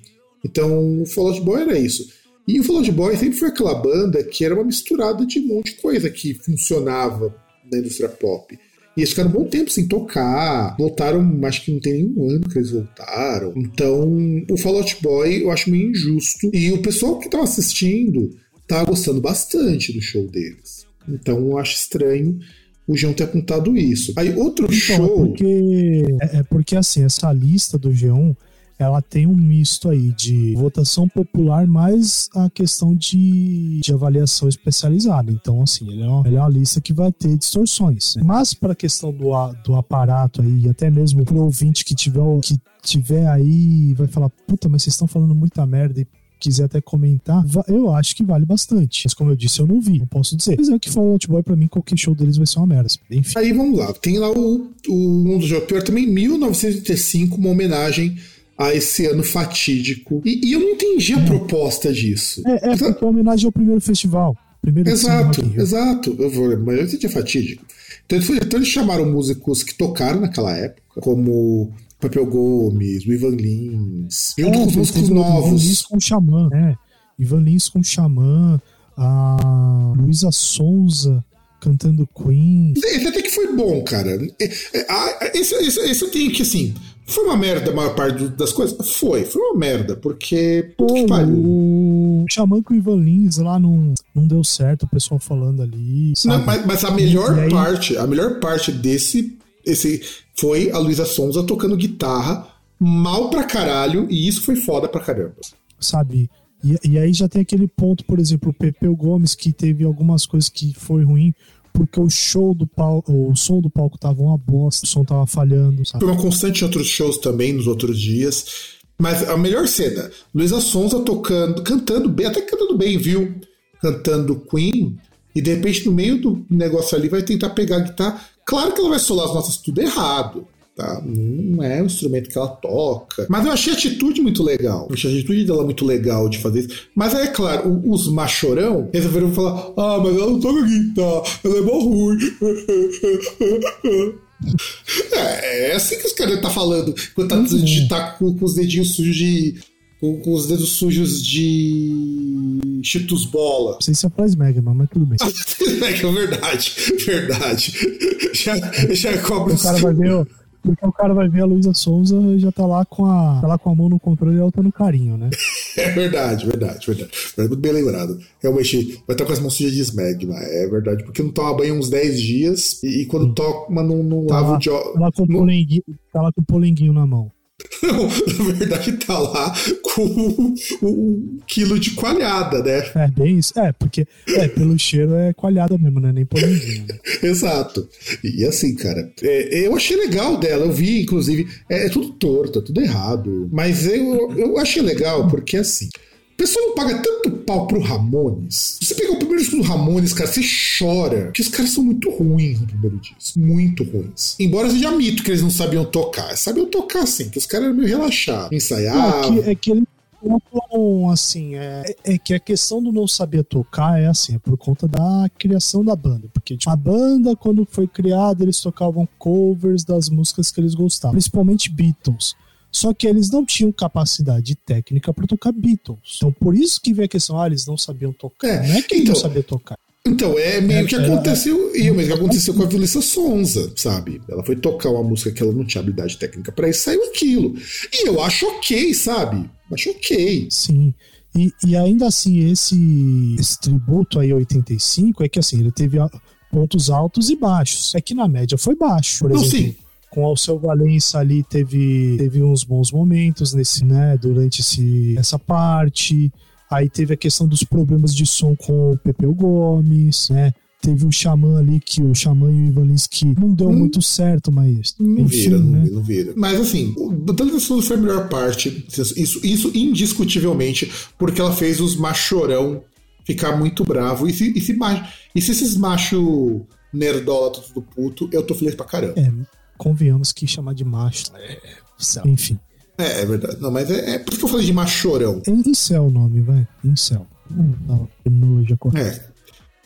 Então o Fall Out Boy era isso. E o Fall Out Boy sempre foi aquela banda que era uma misturada de um monte de coisa que funcionava na indústria pop. E eles ficaram um bom tempo sem tocar. Voltaram, acho que não tem nenhum ano que eles voltaram. Então, o Fallout Boy eu acho meio injusto. E o pessoal que tava assistindo tava gostando bastante do show deles. Então, eu acho estranho o João ter apontado isso. Aí, outro então, show. É porque, é, é porque, assim, essa lista do G1 ela tem um misto aí de votação popular mais a questão de, de avaliação especializada. Então, assim, ele é, uma, ele é uma lista que vai ter distorções. Né? Mas para a questão do, do aparato aí, até mesmo pro ouvinte que tiver, que tiver aí vai falar, puta, mas vocês estão falando muita merda e quiser até comentar, eu acho que vale bastante. Mas como eu disse, eu não vi, não posso dizer. Mas é que Fall Out Boy, pra mim, qualquer show deles vai ser uma merda. Enfim. Aí vamos lá, tem lá o, o Mundo do Pior também, 1985, uma homenagem a esse ano fatídico. E, e eu não entendi a é. proposta disso. É, é porque é homenagem ao primeiro festival. Primeiro exato, exato. Eu vou, mas eu entendi a fatídico. Então, então eles chamaram músicos que tocaram naquela época, como Papel Gomes, o Ivan Lins, e outros é, músicos novos. Ivan Lins com o Xamã, né? Ivan Lins com o Xamã, a Luísa Souza cantando Queen. Esse até que foi bom, cara. Esse, esse, esse eu tenho que, assim, foi uma merda a maior parte das coisas? Foi, foi uma merda, porque. Pô, o Xamã com o Ivan Lins lá não, não deu certo, o pessoal falando ali. Não, mas, mas, a melhor aí... parte, a melhor parte desse esse foi a Luísa Sonza tocando guitarra mal pra caralho, e isso foi foda pra caramba. Sabe? E, e aí já tem aquele ponto, por exemplo, o Pepeu Gomes, que teve algumas coisas que foi ruim, porque o show do palco, o som do palco tava uma bosta, o som tava falhando, sabe? Foi uma constante em outros shows também, nos outros dias. Mas a melhor cena, Luísa Sonza tocando, cantando bem, até cantando bem, viu? Cantando Queen, e de repente no meio do negócio ali vai tentar pegar a guitarra. Claro que ela vai solar as notas tudo errado. Tá? Não é o instrumento que ela toca. Mas eu achei a atitude muito legal. Eu achei a atitude dela muito legal de fazer isso. Mas é claro, os machorão resolveram falar: ah, mas ela não toca guitarra, ela é mó ruim. É, é assim que os caras tá falando quando tá, uhum. de, tá com, com, os dedinhos sujos de. Com, com, os dedos sujos de. Cheetos bola. Não sei se é Smegma, mas tudo bem. é verdade, verdade. Já, já cobra o cara vai ver, porque o cara vai ver a Luísa Souza e já tá lá com a, tá lá com a mão no controle e ela tá no carinho, né? É verdade, verdade, verdade. Muito bem lembrado. Realmente, vai estar com as mãos sujas de smegma. É verdade, porque não toma banho uns 10 dias e, e quando Sim. toma, não, não tá lava lá, o jo... Tá lá com, polenguinho, tá lá com o polenguinho na mão. Não, na verdade tá lá com um, um, quilo de coalhada, né? É, bem isso. É, porque é, pelo cheiro é coalhada mesmo, né? Nem polenguinho. Né? Exato. E assim, cara, é, eu achei legal dela. Eu vi, inclusive, é, é tudo torto, é tudo errado. Mas eu, eu achei legal porque assim pessoal não paga tanto pau pro Ramones. Você pega o primeiro disco do Ramones, cara, você chora. Que os caras são muito ruins no primeiro disco. Muito ruins. Embora seja mito que eles não sabiam tocar. Sabiam tocar, sim, que os caras eram meio relaxados. Ensaiavam. É que, é que ele assim, é, é, que a questão do não saber tocar é assim, é por conta da criação da banda. Porque tipo, a banda, quando foi criada, eles tocavam covers das músicas que eles gostavam, principalmente Beatles. Só que eles não tinham capacidade técnica para tocar Beatles. Então, por isso que vem a questão, ah, eles não sabiam tocar. É, não é que então, não sabia tocar. Então, é meio é, que aconteceu, é, é, mesmo que aconteceu com a Vilissa Sonza, sabe? Ela foi tocar uma música que ela não tinha habilidade técnica para isso, saiu aquilo. E eu acho ok, sabe? Acho ok. Sim. E, e ainda assim, esse, esse tributo aí 85 é que assim, ele teve pontos altos e baixos. É que na média foi baixo, por não, exemplo. Sim com Alceu Valença ali teve, teve uns bons momentos nesse, né, durante esse, essa parte. Aí teve a questão dos problemas de som com o Pepeu Gomes, né? Teve o Xamã ali, que o Xamã e o Ivan que não deu hum, muito certo, mas. Não enfim, vira, né? não vira. Mas assim, o Tanto foi a melhor parte. Isso, isso indiscutivelmente, porque ela fez os machorão ficar muito bravo. E se, e se, e se esses macho nerdola tudo puto, eu tô feliz pra caramba. É, convenhamos que chamar de macho. É, enfim. É, é verdade. Não, mas é, é por que eu falei de machorão. É incel o nome, vai. Incel. Hum, não, terminologia correta. É.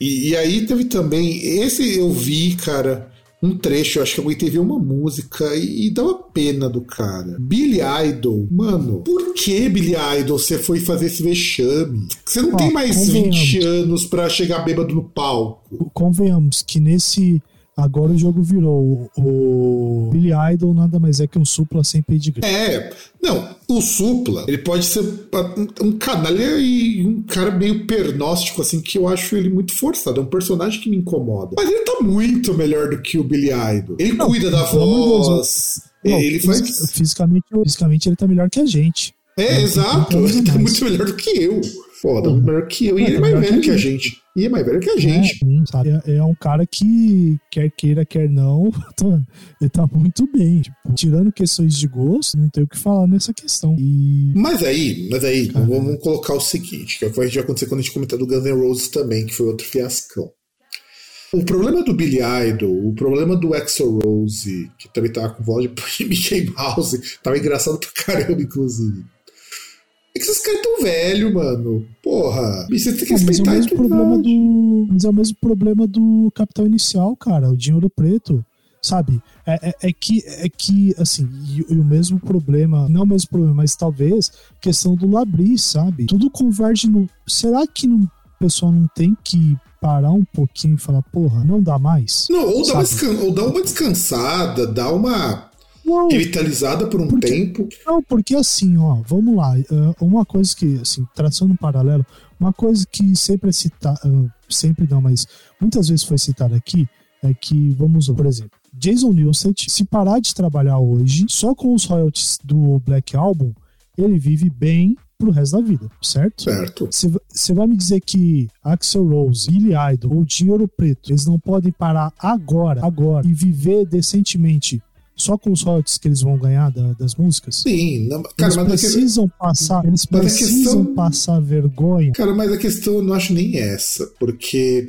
E, e, aí teve também. Esse eu vi, cara, um trecho, eu acho que eu aguentei ver uma música e, e dava pena do cara. Billy Idol, mano, por que Billy Idol você foi fazer esse vexame? Você não Ó, tem mais 20 anos para chegar bêbado no palco. Convenhamos que nesse Agora o jogo virou. O Billy Idol nada mais é que um supla sem pedigree. É, não, o supla, ele pode ser um canalha e um cara meio pernóstico, assim, que eu acho ele muito forçado. É um personagem que me incomoda. Mas ele tá muito melhor do que o Billy Idol. Ele não, cuida da voz. Não, ele faz. Fisicamente, fisicamente ele tá melhor que a gente. É, é exato. Ele tá muito melhor do que eu foda, uhum. melhor que eu. E ele é mais velho que, a gente. E é mais velho que a gente. É, é, é, um cara que, quer queira, quer não, tá, ele tá muito bem. Tipo, tirando questões de gosto, não tem o que falar nessa questão. E... Mas aí, mas aí, vamos colocar o seguinte, que é o que vai acontecer quando a gente comentar do Guns N' Roses também, que foi outro fiascão. O problema do Billy Idol, o problema do Axel Rose, que também tava com voz de Mickey Mouse, tava engraçado pra caramba, inclusive. É que esses caras tão velho, mano. Porra. Você tem que respeitar mas é o mesmo problema do Mas é o mesmo problema do Capital Inicial, cara. O dinheiro preto. Sabe? É, é, é que, é que, assim, e, e, o mesmo problema, não o mesmo problema, mas talvez questão do Labris, sabe? Tudo converge no. Será que não, o pessoal não tem que parar um pouquinho e falar, porra, não dá mais? Não, ou dá, uma, ou dá uma descansada, dá uma não, revitalizada por um porque, tempo. Não, porque assim, ó, vamos lá. É, uma coisa que, assim, traçando um paralelo, uma coisa que sempre é citada, sempre não, mas muitas vezes foi citada aqui, é que, vamos, por exemplo, Jason Newsted, se parar de trabalhar hoje, só com os royalties do Black Album, ele vive bem pro resto da vida, certo? Certo. Você vai me dizer que Axel Rose, Billy Idol ou Dinheiro Preto, eles não podem parar agora, agora, e viver decentemente só com os royalties que eles vão ganhar da, das músicas? Sim, não, cara, eles mas precisam que... passar, eles mas precisam questão... passar vergonha. Cara, mas a questão eu não acho nem essa, porque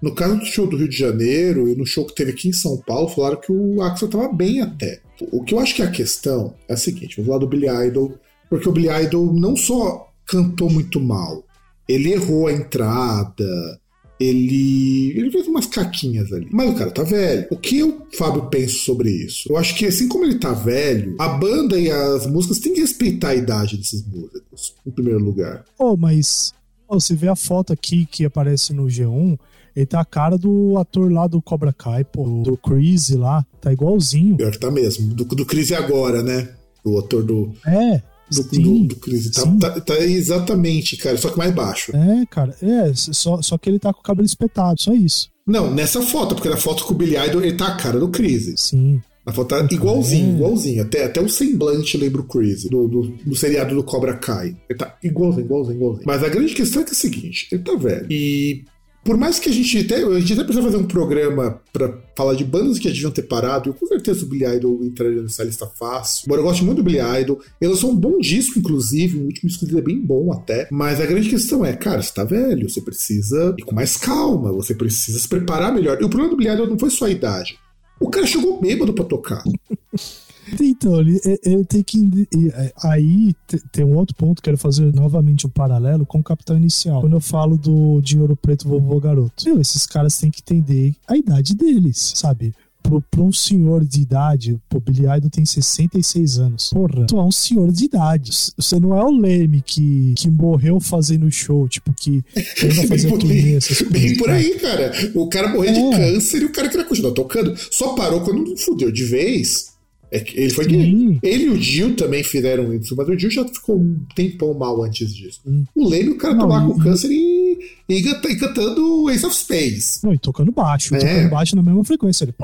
no caso do show do Rio de Janeiro e no show que teve aqui em São Paulo, falaram que o Axel tava bem até. O que eu acho que é a questão é a seguinte, vamos falar do Billy Idol, porque o Billy Idol não só cantou muito mal, ele errou a entrada, ele, ele fez umas caquinhas ali. Mas o cara tá velho. O que eu, Fábio, penso sobre isso? Eu acho que assim como ele tá velho, a banda e as músicas têm que respeitar a idade desses músicos, em primeiro lugar. Oh, mas oh, você vê a foto aqui que aparece no G1, ele tá a cara do ator lá do Cobra Kai, pô, do Chris lá, tá igualzinho. Pior que tá mesmo, do, do Chris agora, né? O ator do... É, do, sim, do, do Chris. Tá, tá, tá, exatamente, cara, só que mais baixo. É, cara, é, só, só que ele tá com o cabelo espetado, só isso. Não, nessa foto, porque na foto com o Billy Idol ele tá a cara do Chris. Sim. Na foto tá igualzinho, é. igualzinho. Até, até o semblante lembra o Chris, do, do, do, seriado do Cobra Kai. Ele tá igualzinho, igualzinho, igualzinho. Mas a grande questão é que é o seguinte: ele tá velho. E por mais que a gente até, a gente até precisa fazer um programa para falar de bandas que já deviam ter parado, eu com certeza o Billy Idol entraria nessa lista fácil. Embora eu goste muito do Billy Idol, ele lançou um bom disco, inclusive, o último disco dele é bem bom até, mas a grande questão é, cara, você tá velho, você precisa ir com mais calma, você precisa se preparar melhor. E o problema do Billy Idol não foi só a idade. O cara chegou bêbado pra tocar. Então, ele, ele tem que. É, aí tem um outro ponto, quero fazer novamente um paralelo com o Capital Inicial. Quando eu falo do Dinheiro Preto Vovô Garoto. Meu, esses caras têm que entender a idade deles, sabe? para um senhor de idade, pô, Billy Idol tem 66 anos. Porra, tu é um senhor de idade. Você não é o Leme que, que morreu fazendo show, tipo, que ainda fazer bem, turnê, essas coisas. Bem por aí, cara. O cara morreu é. de câncer e o cara queria continuar tocando. Só parou quando fudeu de vez. É que ele foi Sim. Ele e o Gil também fizeram isso, mas o Gil já ficou um tempão mal antes disso. Hum. O Leme, o cara não, tomar com câncer e, e, e, cantando Ace of Space. Não, e tocando baixo, é. tocando baixo na mesma frequência. Ele,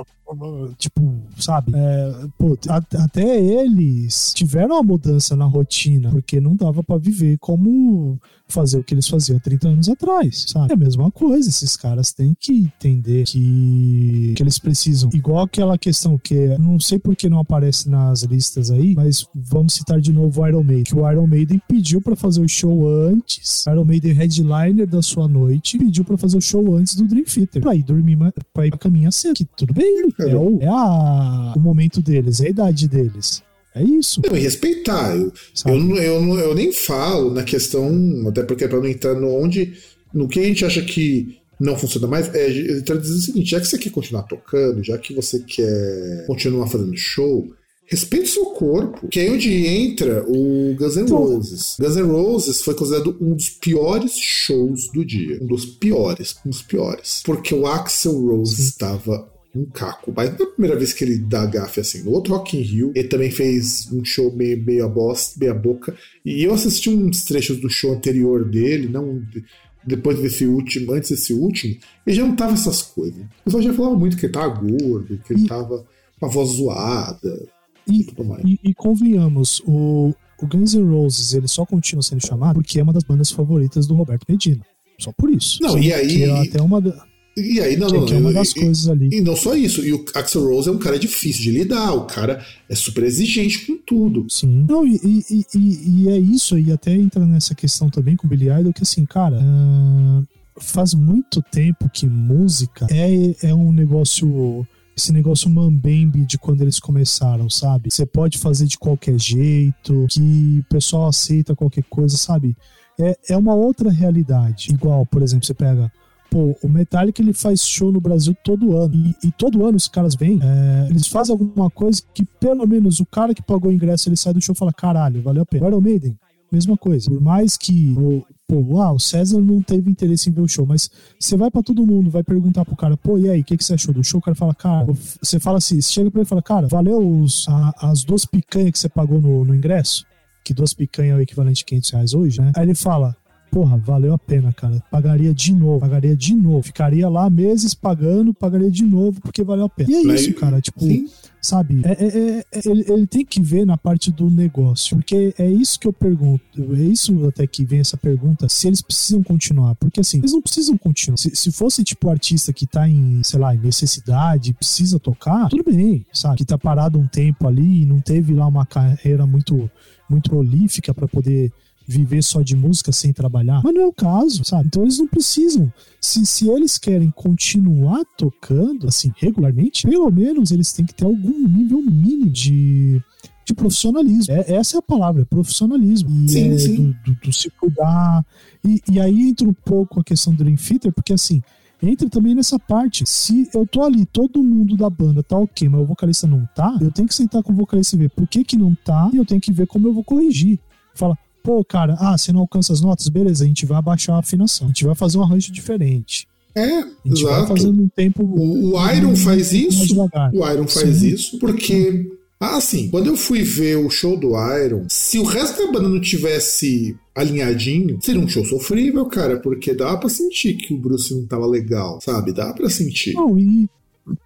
tipo, sabe? É, pô, até eles tiveram uma mudança na rotina, porque não dava para viver como fazer o que eles faziam 30 anos atrás, sabe? É a mesma coisa, esses caras têm que entender que, que eles precisam. Igual aquela questão que não sei por que não aparece nas listas aí, mas vamos citar de novo o Iron Maiden, que o Iron Maiden pediu para fazer o show antes, Iron Maiden headliner da sua noite, pediu para fazer o show antes do Dream Theater, pra ir dormir, pra ir pra caminhar cedo, que tudo bem, é, o, é a, o momento deles, é a idade deles. É isso. Não, e respeitar. Eu, eu, eu, eu, nem falo na questão, até porque é para não entrar no onde, no que a gente acha que não funciona mais, é então dizer o seguinte: já que você quer continuar tocando, já que você quer continuar fazendo show, respeite seu corpo. Que é onde entra o Guns N' então- Roses. Guns N' Roses foi considerado um dos piores shows do dia. Um dos piores, um dos piores. Porque o Axel Rose estava um caco. Mas não é a primeira vez que ele dá gafe assim. No outro Rock in Rio, ele também fez um show meio, meio a bosta, meio a boca. E eu assisti uns trechos do show anterior dele, não depois desse último, antes desse último, ele já não tava essas coisas. O pessoal já falava muito que ele tava gordo, que ele e, tava com a voz zoada e, tudo mais. E, e convenhamos, o, o Guns N' Roses ele só continua sendo chamado porque é uma das bandas favoritas do Roberto Medina. Só por isso. Não, e aí. É até uma. E aí, não, não, que é uma das e, coisas ali. E não só isso, e o Axel Rose é um cara difícil de lidar, o cara é super exigente com tudo. Sim. Não, e, e, e, e é isso, e até entra nessa questão também com o Billy Idol, que assim, cara, uh, faz muito tempo que música é, é um negócio esse negócio mambembe de quando eles começaram, sabe? Você pode fazer de qualquer jeito, que o pessoal aceita qualquer coisa, sabe? É, é uma outra realidade. Igual, por exemplo, você pega pô, o Metallica ele faz show no Brasil todo ano. E, e todo ano os caras vêm, é, eles fazem alguma coisa que pelo menos o cara que pagou o ingresso ele sai do show e fala: caralho, valeu a pena. O Iron Maiden, mesma coisa. Por mais que o, pô, o César não teve interesse em ver o show, mas você vai para todo mundo, vai perguntar pro cara, pô, e aí, o que, que você achou do show? O cara fala, cara, você fala assim, você chega pra ele e fala, cara, valeu os, a, as duas picanhas que você pagou no, no ingresso? Que duas picanhas é o equivalente a 500 reais hoje, né? Aí ele fala, porra, valeu a pena, cara. Pagaria de novo, pagaria de novo. Ficaria lá meses pagando, pagaria de novo porque valeu a pena. E é Mas, isso, cara. Tipo, sim. sabe? É, é, é, ele, ele, tem que ver na parte do negócio. Porque é isso que eu pergunto. É isso até que vem essa pergunta. Se eles precisam continuar. Porque assim, eles não precisam continuar. Se, se fosse tipo artista que tá em, sei lá, em necessidade, precisa tocar, tudo bem, sabe? Que tá parado um tempo ali e não teve lá uma carreira muito, muito prolífica para poder viver só de música sem trabalhar. Mas não é o caso, sabe? Então eles não precisam. Se, se eles querem continuar tocando, assim, regularmente, pelo menos eles têm que ter algum nível mínimo de de profissionalismo. É, essa é a palavra, profissionalismo. E sim, é sim. Do, do, do, se cuidar. E, e, aí entra um pouco a questão do Dream Theater, porque assim, entra também nessa parte. Se eu tô ali, todo mundo da banda tá ok, mas o vocalista não tá, eu tenho que sentar com o vocalista e ver por que que não tá, e eu tenho que ver como eu vou corrigir. Fala, Pô, cara, ah, você não alcança as notas? Beleza, a gente vai abaixar a afinação. A gente vai fazer um arranjo diferente. É, a gente exato. fazendo um tempo. O, o Iron um, faz isso. O Iron faz Sim. isso porque. Ah, sim. Quando eu fui ver o show do Iron, se o resto da banda não tivesse alinhadinho, seria um show sofrível, cara, porque dá para sentir que o Bruce não tava legal, sabe? Dá para sentir. Não, e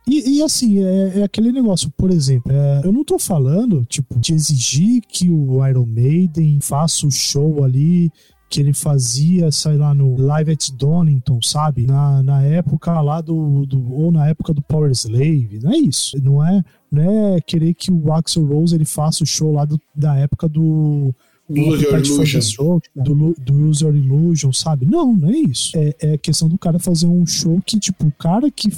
e, e, assim, é, é, aquele negócio, por exemplo, é, eu não tô falando, tipo, de exigir que o Iron Maiden faça o show ali que ele fazia, sei lá, no Live at Donington, sabe? Na, na época lá do, do. Ou na época do Power Slave. Não é isso. Não é, não é querer que o Axel Rose ele faça o show lá do, da época do. User Illusion. Show, do, do User Illusion, sabe? Não, não é isso. É, é questão do cara fazer um show que, tipo, o cara que,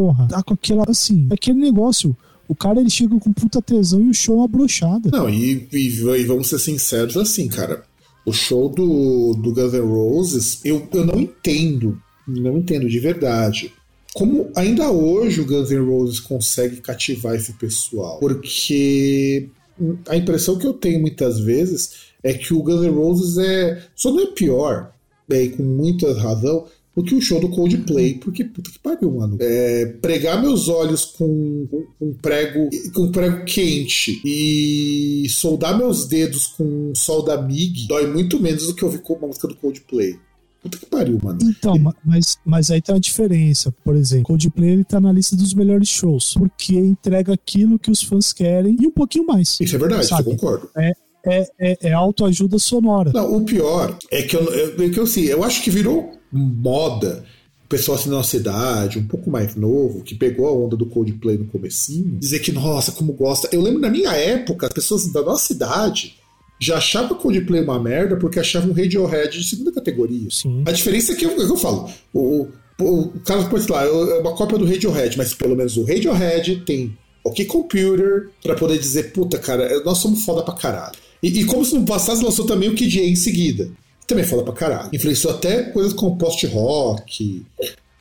porra, tá com aquela, assim, aquele negócio. O cara ele chega com puta tesão e o show é uma brochada. Não, e, e, e vamos ser sinceros assim, cara. O show do, do Guns N' Roses, eu, eu não entendo, não entendo de verdade. Como ainda hoje o Guns N' Roses consegue cativar esse pessoal? Porque a impressão que eu tenho muitas vezes é que o Guns N' Roses é. Só não é pior, né, e com muita razão, do que o show do Coldplay, porque puta que pariu, mano. É, pregar meus olhos com, com, com prego com prego quente e soldar meus dedos com sol da MIG dói muito menos do que ouvir uma música do Coldplay. Puta que pariu, mano. Então, mas, mas aí tem uma diferença. Por exemplo, Coldplay ele tá na lista dos melhores shows, porque entrega aquilo que os fãs querem e um pouquinho mais. Isso é verdade, sabe? eu concordo. É, é, é, é autoajuda sonora. Não, o pior é que eu, é que eu, assim, eu acho que virou moda o pessoal assim na nossa idade, um pouco mais novo, que pegou a onda do Coldplay no comecinho, dizer que, nossa, como gosta. Eu lembro na minha época, as pessoas da nossa idade já achavam Coldplay uma merda porque achavam Radiohead de segunda categoria. Sim. A diferença é que, eu, é eu falo, o, o, o cara pode lá, é uma cópia do Radiohead, mas pelo menos o Radiohead tem OK Computer para poder dizer, puta, cara, nós somos foda pra caralho. E, e, como se não passasse, lançou também o KJ em seguida. Também fala pra caralho. Influenciou até coisas como post-rock,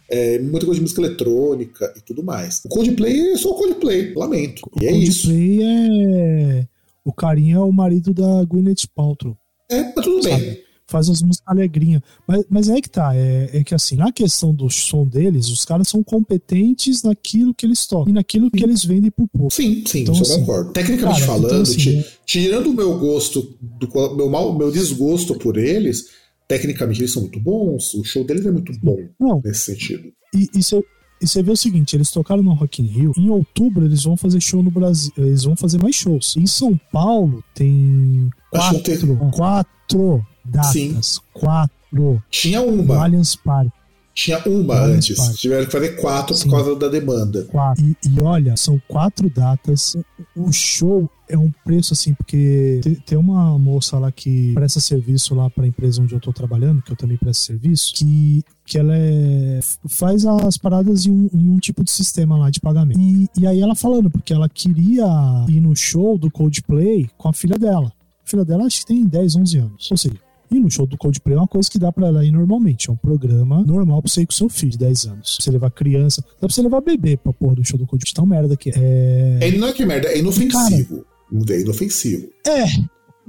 é, muita coisa de música eletrônica e tudo mais. O Coldplay é só o Coldplay, lamento. O e é Coldplay isso. É. O carinha é o marido da Gwyneth Paltrow. É, mas tudo sabe? bem faz as músicas alegrinhas. Mas, mas é que tá, é, é, que assim, na questão do som deles, os caras são competentes naquilo que eles tocam e naquilo sim. que eles vendem pro povo. Sim, sim, então, isso assim, eu concordo. Tecnicamente cara, falando, então, assim, tirando o meu gosto, do meu, mal, meu desgosto por eles, tecnicamente eles são muito bons, o show deles é muito bom Não, nesse sentido. E, e você e você vê o seguinte, eles tocaram no Rock in Rio. Em outubro eles vão fazer show no Brasil. Eles vão fazer mais shows. Em São Paulo tem quatro, quatro datas. Sim. Quatro. Tinha uma. Allianz Parque. Tinha uma antes. Park. Tiveram que fazer quatro Sim. por causa da demanda. Quatro. E, e, olha, são quatro datas. O show é um preço assim, porque tem, tem uma moça lá que presta serviço lá para a empresa onde eu tô trabalhando, que eu também presto serviço, que, que ela é, faz as paradas em um, em um tipo de sistema lá de pagamento. E, e aí ela falando, porque ela queria ir no show do Coldplay com a filha dela. A filha dela acho que tem 10, 11 anos. Ou seja, e no show do Coldplay é uma coisa que dá pra ela ir normalmente. É um programa normal pra você ir com seu filho de 10 anos. Pra você levar criança. Dá pra você levar bebê pra porra do show do Coldplay. Tão merda que é. É, não é que merda, é inofensivo. Cara, é inofensivo. É.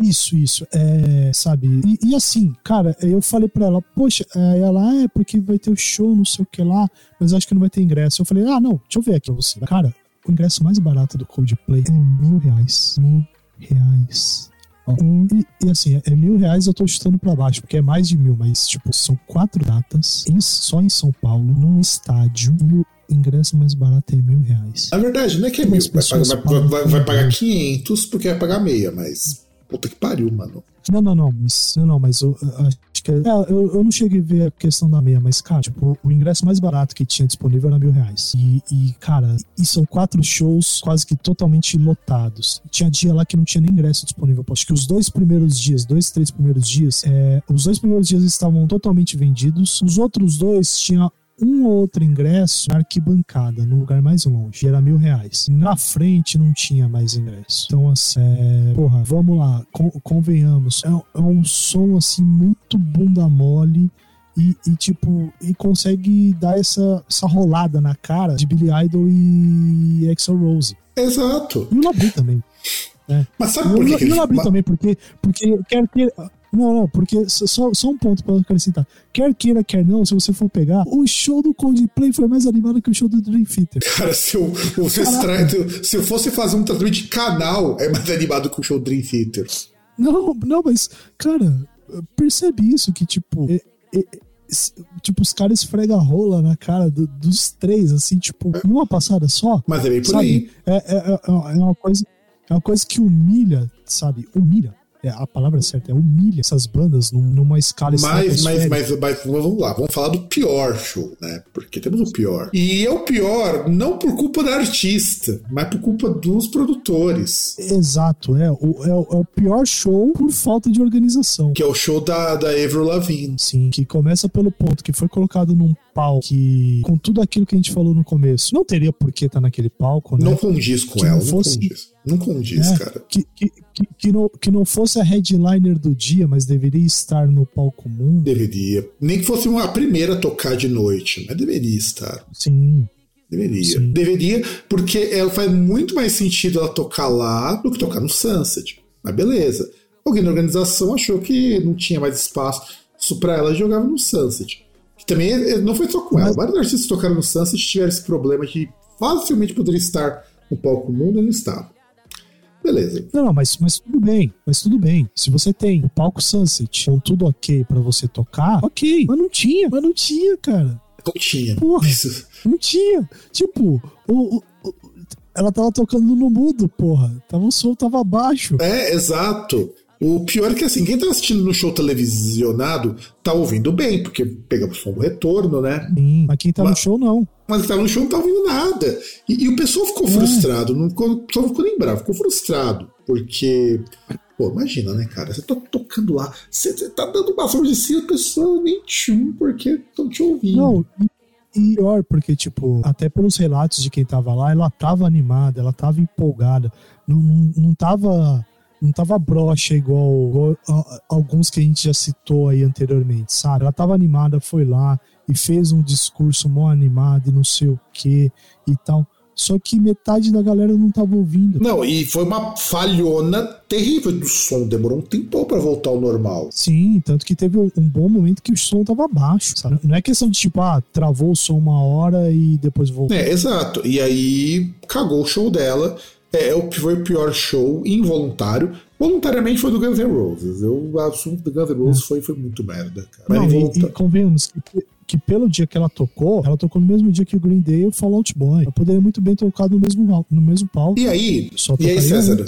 Isso, isso. É, sabe? E, e, assim, cara, eu falei pra ela, poxa, é, ela, ah, é porque vai ter o show, não sei o que lá, mas acho que não vai ter ingresso. Eu falei, ah, não, deixa eu ver aqui você. Cara, o ingresso mais barato do Coldplay é mil reais. Mil reais. E, e, assim, é mil reais eu tô chutando pra baixo, porque é mais de mil, mas tipo, são quatro datas em, só em São Paulo, num estádio, e o ingresso mais barato é mil reais. A verdade, não é que é mil, vai pagar, vai, vai, vai pagar 500 porque vai pagar meia, mas puta que pariu, mano. Não, não, não, mas, não, mas eu, acho que. É, eu, eu não cheguei a ver a questão da meia, mas, cara, tipo, o ingresso mais barato que tinha disponível era mil reais. E, e, cara, e são quatro shows quase que totalmente lotados. Tinha dia lá que não tinha nem ingresso disponível. Acho que os dois primeiros dias, dois, três primeiros dias, é, os dois primeiros dias estavam totalmente vendidos. Os outros dois tinha um ou outro ingresso na arquibancada, no lugar mais longe, era mil reais. Na frente não tinha mais ingresso. Então, assim, é, porra, vamos lá, convenhamos. É, é um som, assim, muito bunda mole. E, e, tipo, e consegue dar essa, essa rolada na cara de Billy Idol e Axel Rose. Exato. E o Labri também. Né? Mas sabe por que? E o Labri também, porque, porque quer ter. Não, não, porque só, só um ponto pra acrescentar. Quer queira, quer não, se você for pegar, o show do Coldplay foi mais animado que o show do Dream Theater. Cara, se eu, se eu fosse fazer um tratamento de canal, é mais animado que o show do Dream Theater. Não, não, mas, cara, percebe isso, que tipo. É, é, tipo, os caras esfregam a rola na cara do, dos três, assim, tipo, em uma passada só. Mas é bem por sabe? aí. É, é, é, é, uma coisa, é uma coisa que humilha, sabe? Humilha é, a palavra certa é humilha essas bandas num, numa escala mas, mas, mas, mas, vamos lá, vamos falar do pior show, né? Porque temos o pior. E é o pior não por culpa da artista, mas por culpa dos produtores. Exato, é o, é, o, é o pior show por falta de organização. Que é o show da, da Avril Lavigne. Sim, que começa pelo ponto que foi colocado num palco que, com tudo aquilo que a gente falou no começo, não teria por que estar tá naquele palco, né? Não condiz com que ela, não, fosse... não condiz. Não condiz, é, cara. Que, que, que, que, não, que não fosse a headliner do dia, mas deveria estar no palco mundo. Deveria. Nem que fosse uma primeira a tocar de noite, mas deveria estar. Sim. Deveria. Sim. Deveria, porque ela faz muito mais sentido ela tocar lá do que tocar no Sunset. Mas beleza. Alguém da organização achou que não tinha mais espaço. Isso pra ela jogava no Sunset. Que também é, não foi só com ela. Vários artistas tocaram no Sunset tiveram esse problema que facilmente poderia estar no palco mundo e não estava. Beleza. Não, não, mas, mas tudo bem. Mas tudo bem. Se você tem o palco Sunset com tudo ok para você tocar, ok. Mas não tinha. Mas não tinha, cara. Não tinha. Porra, Isso. Não tinha. Tipo, o, o, ela tava tocando no mudo, porra. Tava, o som tava baixo. É, exato. O pior é que assim, quem tá assistindo no show televisionado tá ouvindo bem, porque pega o som do retorno, né? Sim, mas quem tá mas, no show não. Mas quem tá no show não tá ouvindo nada. E, e o pessoal ficou é. frustrado, não ficou, só ficou nem bravo, ficou frustrado. Porque, pô, imagina, né, cara? Você tá tocando lá, você, você tá dando uma de si, a pessoa nem tchum, porque estão te ouvindo. Não, e pior, porque, tipo, até pelos relatos de quem tava lá, ela tava animada, ela tava empolgada, não, não, não tava não tava broxa igual, igual a, alguns que a gente já citou aí anteriormente, sabe? Ela tava animada, foi lá e fez um discurso mó animado e não sei o que e tal. Só que metade da galera não tava ouvindo. Não, e foi uma falhona terrível do som. Demorou um tempo para voltar ao normal. Sim, tanto que teve um, um, bom momento que o som tava baixo, sabe? Não é questão de tipo, ah, travou o som uma hora e depois voltou. É, exato. E aí cagou o show dela. É, é foi o pior show involuntário. Voluntariamente foi do Guns N' Roses. Eu, o assunto do Guns N' Roses foi, foi muito merda, cara. Não, e, e convenhamos que, que, pelo dia que ela tocou, ela tocou no mesmo dia que o Green Day e o Fall Out Boy. Ela poderia muito bem tocar no mesmo, no mesmo palco. E aí, e aí César,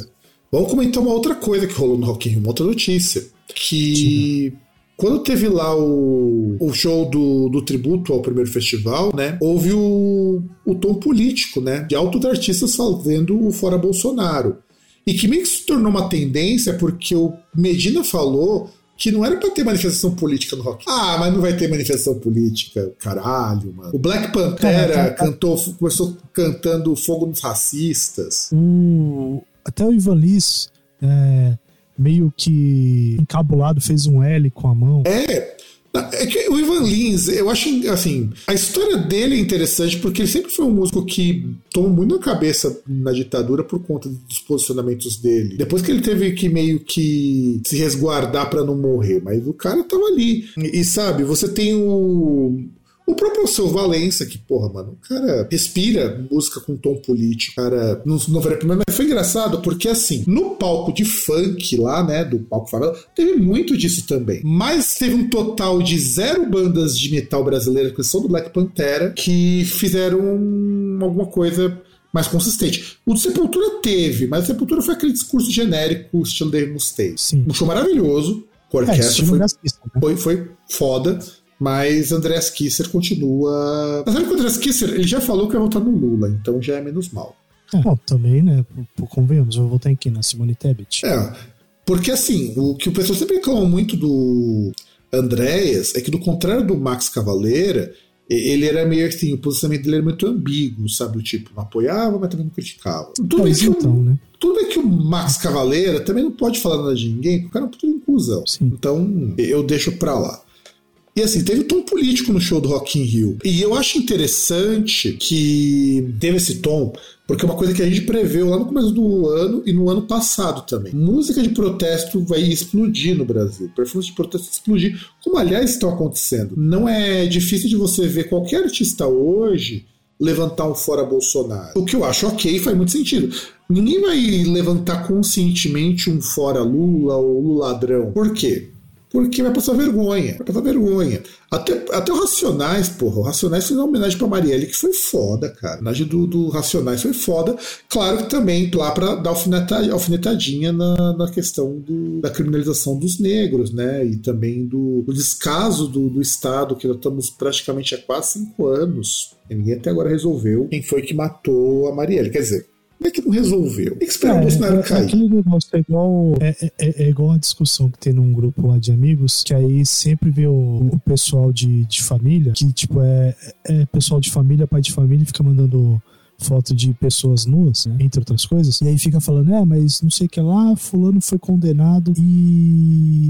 vamos comentar uma outra coisa que rolou no Rock in Rio, uma outra notícia. Que... Sim quando teve lá o, o show do, do tributo ao primeiro festival, né? Houve o, o tom político, né? De altos artistas fazendo o Fora Bolsonaro. E que meio que se tornou uma tendência porque o Medina falou que não era para ter manifestação política no rock. Ah, mas não vai ter manifestação política, caralho, mano. O Black Pantera cantou, começou cantando Fogo nos Racistas. O, até o Ivan Liz é, meio que encabulado, fez um L com a mão. É. É que o Ivan Lins, eu acho assim, a história dele é interessante porque ele sempre foi um músico que tomou muito na cabeça na ditadura por conta dos posicionamentos dele. Depois que ele teve que meio que se resguardar para não morrer, mas o cara tava ali. E sabe, você tem o o próprio Seu Valença, que, porra, mano, o cara respira música com tom político, cara, não, não vai primeiro, mas foi engraçado porque, assim, no palco de funk lá, né, do palco favela, teve muito disso também. Mas teve um total de zero bandas de metal brasileira, com exceção do Black Pantera, que fizeram alguma coisa mais consistente. O Sepultura teve, mas o Sepultura foi aquele discurso genérico, estilo Dave Mustaine. Um show maravilhoso, com a é, orquestra, é, foi, né? foi, foi foda. Mas Andreas Kisser continua. Mas sabe que o Andreas Kisser ele já falou que vai votar no Lula, então já é menos mal. É, bom, também, né? Convenhamos, eu vou votar em quem? Na Simone Tebet. É, porque assim, o que o pessoal sempre reclama muito do Andréas é que, do contrário do Max Cavaleira, ele era meio assim, o posicionamento dele era muito ambíguo, sabe? O tipo, não apoiava, mas também não criticava. Tudo bem, que então, o, né? tudo bem que o Max Cavaleira também não pode falar nada de ninguém, porque o cara é um puto inclusão. Então, eu deixo pra lá. E assim, teve um tom político no show do Rock in Rio. E eu acho interessante que teve esse tom, porque é uma coisa que a gente preveu lá no começo do ano e no ano passado também. Música de protesto vai explodir no Brasil. Performance de protesto explodir, como aliás estão acontecendo. Não é difícil de você ver qualquer artista hoje levantar um fora Bolsonaro. O que eu acho ok, faz muito sentido. Ninguém vai levantar conscientemente um fora Lula ou Lula ladrão. Por quê? Porque vai passar vergonha. Vai passar vergonha. Até, até o Racionais, porra. O Racionais fez uma homenagem pra Marielle que foi foda, cara. A homenagem do, do Racionais foi foda. Claro que também lá pra dar alfinetadinha, alfinetadinha na, na questão do, da criminalização dos negros, né? E também do, do descaso do, do Estado, que nós estamos praticamente há quase cinco anos. E ninguém até agora resolveu quem foi que matou a Marielle. Quer dizer, como é que não resolveu? Tem que esperar é, o Bolsonaro é, cair. Aquele negócio é igual, é, é, é, igual a discussão que tem num grupo lá de amigos, que aí sempre vê o, o pessoal de, de família, que tipo é, é pessoal de família, pai de família, fica mandando foto de pessoas nuas, né, entre outras coisas, e aí fica falando, é, mas não sei o que lá, fulano foi condenado e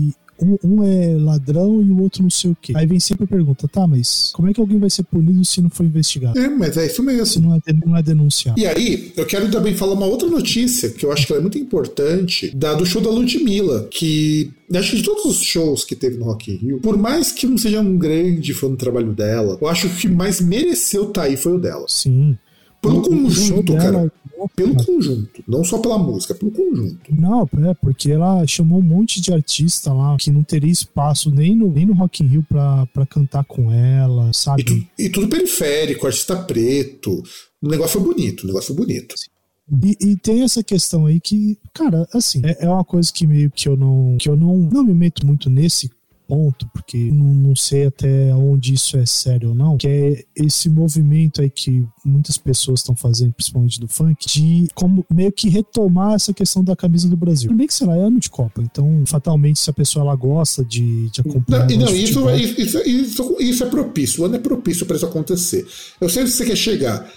um, um, é ladrão e o outro não sei o quê. Aí vem sempre a pergunta, tá, mas como é que alguém vai ser punido se não for investigado? É, mas é isso mesmo. Se não é, não é denunciado. E aí, eu quero também falar uma outra notícia que eu acho que é muito importante, da do show da Ludmilla, que acho que de todos os shows que teve no Rock in Rio, por mais que não seja um grande fã do trabalho dela, eu acho que o que mais mereceu estar tá aí foi o dela. Sim. Pelo o, conjunto, o cara. Pelo conjunto, não só pela música, pelo conjunto. Não, é, porque ela chamou um monte de artista lá que não teria espaço nem no, nem no Rock in Rio pra, pra cantar com ela, sabe? E, tu, e tudo periférico, artista preto. O negócio foi bonito, o negócio foi bonito. E, e, tem essa questão aí que, cara, assim, é, é, uma coisa que meio que eu não, que eu não, não me meto muito nesse ponto, porque não, não sei até onde isso é sério ou não, que é esse movimento aí que muitas pessoas estão fazendo, principalmente do funk, de como meio que retomar essa questão da camisa do Brasil. Tudo bem que, sei lá, é ano de Copa, então fatalmente se a pessoa ela gosta de, de acompanhar. Não, não isso, é, isso, isso, isso, é propício, o ano é propício para isso acontecer. Eu sei onde você quer chegar.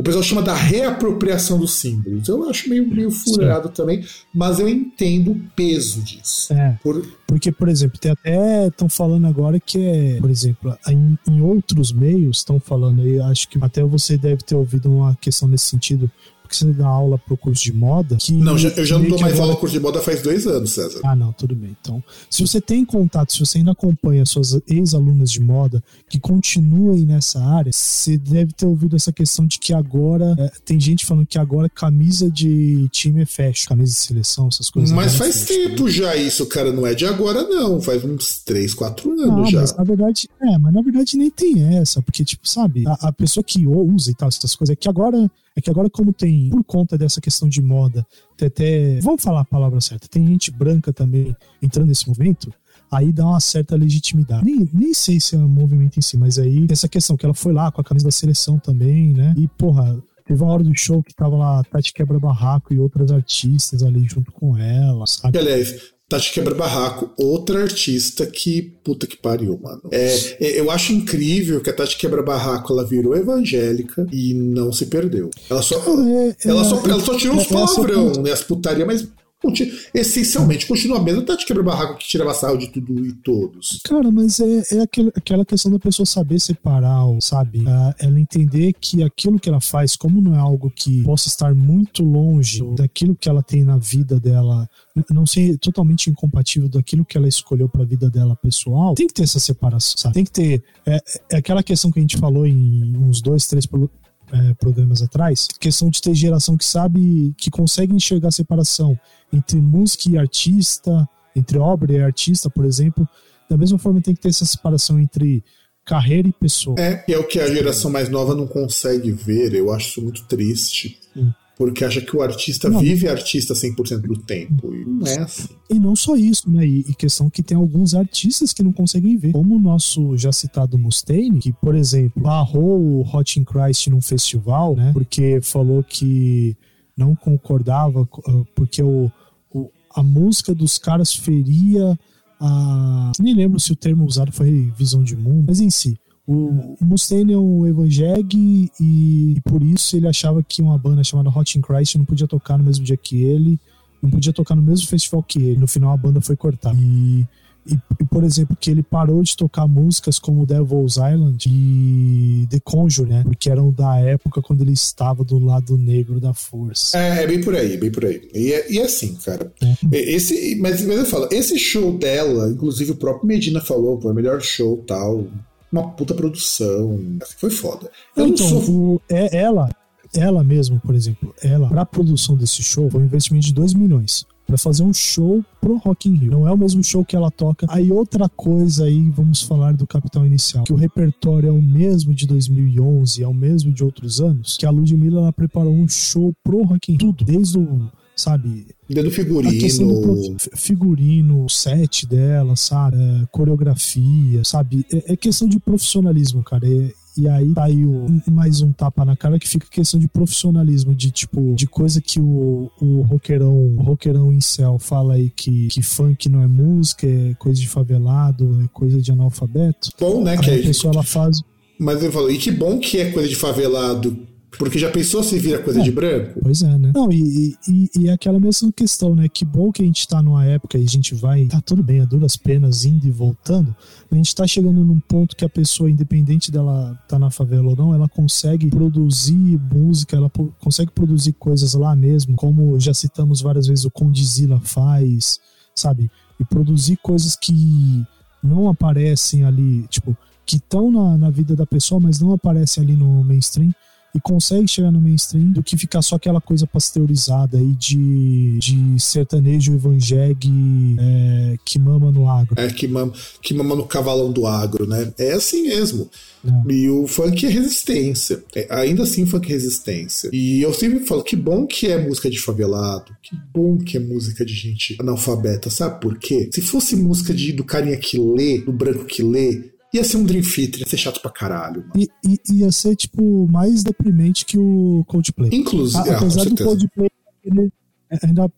O pessoal chama da reapropriação dos símbolos. Eu acho meio, meio furado Sim. também, mas eu entendo o peso disso. É, por... Porque, por exemplo, tem até estão falando agora que é, por exemplo, em, em outros meios estão falando, e acho que até você deve ter ouvido uma questão nesse sentido, porque você dá aula pro curso de moda. Que não, já, eu já não dou mais aula pro curso de moda faz dois anos, César. Ah, não, tudo bem. Então, se você tem contato, se você ainda acompanha suas ex-alunas de moda que continuem nessa área, você deve ter ouvido essa questão de que agora é, tem gente falando que agora camisa de time é fashion, camisa de seleção, essas coisas. Mas faz é tempo né? já isso, cara, não é de agora não, faz uns 3, 4 anos já. Mas na verdade, é, mas na verdade nem tem essa, porque tipo, sabe, a, a pessoa que usa e tal essas coisas é que agora é que agora, como tem, por conta dessa questão de moda, tem até. Vamos falar a palavra certa. Tem gente branca também entrando nesse movimento aí dá uma certa legitimidade. Nem, nem sei se é um movimento em si, mas aí essa questão que ela foi lá com a camisa da seleção também, né? E, porra, teve uma hora do show que tava lá Tati Quebra Barraco e outras artistas ali junto com ela, sabe? Aliás, Tati Quebra Barraco, outra artista que puta que pariu, mano. É, é, eu acho incrível que a Tati Quebra Barraco ela virou evangélica e não se perdeu. Ela só, é, ela, só, ela só tirou os palavrão, né, as putarias, mas essencialmente continua a mesma Tati Quebra Barraco que tirava sarro de tudo e todos. Cara, mas é, é aquele, aquela questão da pessoa saber separar, sabe? Uh, ela entender que aquilo que ela faz, como não é algo que possa estar muito longe daquilo que ela tem na vida dela não ser totalmente incompatível daquilo que ela escolheu para a vida dela pessoal, tem que ter essa separação, sabe? Tem que ter. É, é aquela questão que a gente falou em uns dois, três é, programas atrás, questão de ter geração que sabe, que consegue enxergar a separação entre música e artista, entre obra e artista, por exemplo. Da mesma forma, tem que ter essa separação entre carreira e pessoa. É, é o que a geração mais nova não consegue ver, eu acho isso muito triste. Porque acha que o artista não. vive artista 100% do tempo. E não é assim. E não só isso, né? E, questão que tem alguns artistas que não conseguem ver. Como o nosso já citado Mustaine, que, por exemplo, barrou o Hot in Christ num festival, né? Porque falou que não concordava, ah, porque o, o a música dos caras feria a. Nem lembro se o termo usado foi visão de mundo, mas em si o, Mustaine é um evangélico e, e, por isso ele achava que uma banda chamada Hot in Christ não podia tocar no mesmo dia que ele, não podia tocar no mesmo festival que ele. No final a banda foi cortada. E, e, e, por exemplo, que ele parou de tocar músicas como Devil's Island e The Conjure, né? Porque eram da época quando ele estava do lado negro da força. É, é bem por aí, bem por aí. E é, e é assim, cara. É. Esse, mas, mas eu falo, esse show dela, inclusive o próprio Medina falou, foi o melhor show tal uma puta produção. Foi foda. Eu então, sou... o, é, ela, ela mesmo, por exemplo, ela, pra produção desse show, foi um investimento de 2 milhões. para fazer um show pro Rock in Rio. Não é o mesmo show que ela toca. Aí outra coisa aí, vamos falar do Capital Inicial, que o repertório é o mesmo de 2011, é o mesmo de outros anos, que a Ludmilla ela preparou um show pro Rock in Rio, tudo, desde o sabe? Dando figurino. figurino, set dela, sabe? É, coreografia, sabe? É, é, questão de profissionalismo, cara. É, e aí tá aí o, mais um tapa na cara que fica questão de profissionalismo, de tipo, de coisa que o, o roqueirão, o roqueirão incel fala aí que, que funk não é música, é coisa de favelado, é coisa de analfabeto. Bom, né? Aí que a pessoa ela faz. Mas ele falou, e que bom que é coisa de favelado porque já pensou se vira coisa é, de branco? Pois é, né? Não, e, e, e, é aquela mesma questão, né? Que bom que a gente tá numa época e a gente vai. Tá tudo bem, a duras penas indo e voltando. A gente tá chegando num ponto que a pessoa, independente dela tá na favela ou não, ela consegue produzir música, ela consegue produzir coisas lá mesmo, como já citamos várias vezes o Condizila faz, sabe? E produzir coisas que não aparecem ali, tipo, que estão na, na vida da pessoa, mas não aparecem ali no mainstream e consegue chegar no mainstream do que ficar só aquela coisa pasteurizada aí de, de sertanejo evangélico é, que mama no agro. É, que mama, que mama no cavalão do agro, né? É assim mesmo. É. E o funk é resistência. É, ainda assim, funk é resistência. E eu sempre falo que bom que é música de favelado, que bom que é música de gente analfabeta, sabe por quê? Se fosse música de, do carinha que lê, do branco que lê, Ia ser um Dream Theater, ia ser chato pra caralho. Mano. E, e, ia ser, tipo, mais deprimente que o Coldplay. Inclusive, A, apesar do Coldplay, ele, ainda,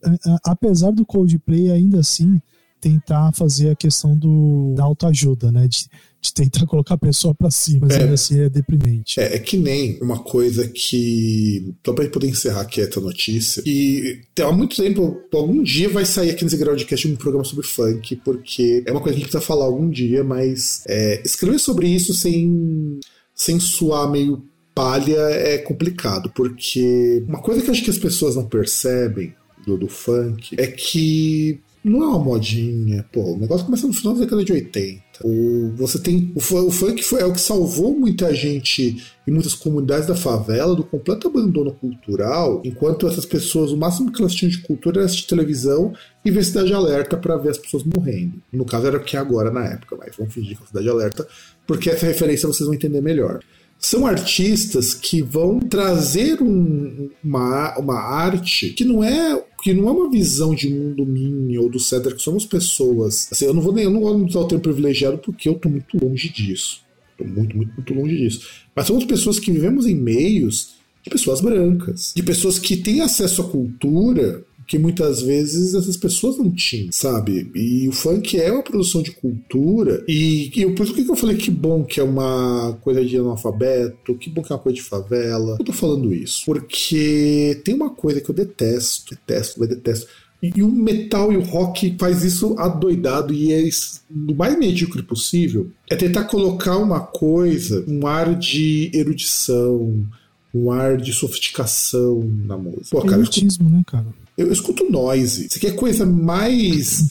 apesar do Coldplay, ainda assim, tentar fazer a questão do, da autoajuda, né? De, de tentar colocar a pessoa para cima, mas é, ainda assim é deprimente. É, é que nem uma coisa que. Só pra poder encerrar aqui essa notícia. E há muito tempo, algum dia vai sair aqui nesse Groundcast um programa sobre funk, porque é uma coisa que a gente precisa falar algum dia, mas é, escrever sobre isso sem, sem suar meio palha é complicado, porque uma coisa que acho que as pessoas não percebem do, do funk é que não é uma modinha, pô, o negócio começa no final da década de 80. O, você tem. O, o funk foi, é o que salvou muita gente e muitas comunidades da favela do completo abandono cultural, enquanto essas pessoas, o máximo que elas tinham de cultura era assistir televisão e ver Cidade Alerta para ver as pessoas morrendo. No caso era o que é agora na época, mas vamos fingir que é Cidade Alerta, porque essa referência vocês vão entender melhor são artistas que vão trazer um, uma, uma arte que não é que não é uma visão de mundo minha ou do Cedric, somos pessoas. Assim, eu não vou nem eu não gosto de usar o termo privilegiado porque eu tô muito longe disso. Tô muito, muito, muito longe disso. Mas somos pessoas que vivemos em meios de pessoas brancas, de pessoas que têm acesso à cultura que muitas vezes essas pessoas não tinham, sabe? E o funk é uma produção de cultura, e, e por isso que eu falei que bom que é uma coisa de analfabeto, que bom que é uma coisa de favela. Eu tô falando isso porque tem uma coisa que eu detesto, detesto, mas detesto. E o metal e o rock faz isso adoidado e é o mais medíocre possível. É tentar colocar uma coisa, um ar de erudição, um ar de sofisticação na música. Pô, cara, Elitismo, né, cara? Eu, escuto noise. Você quer coisa mais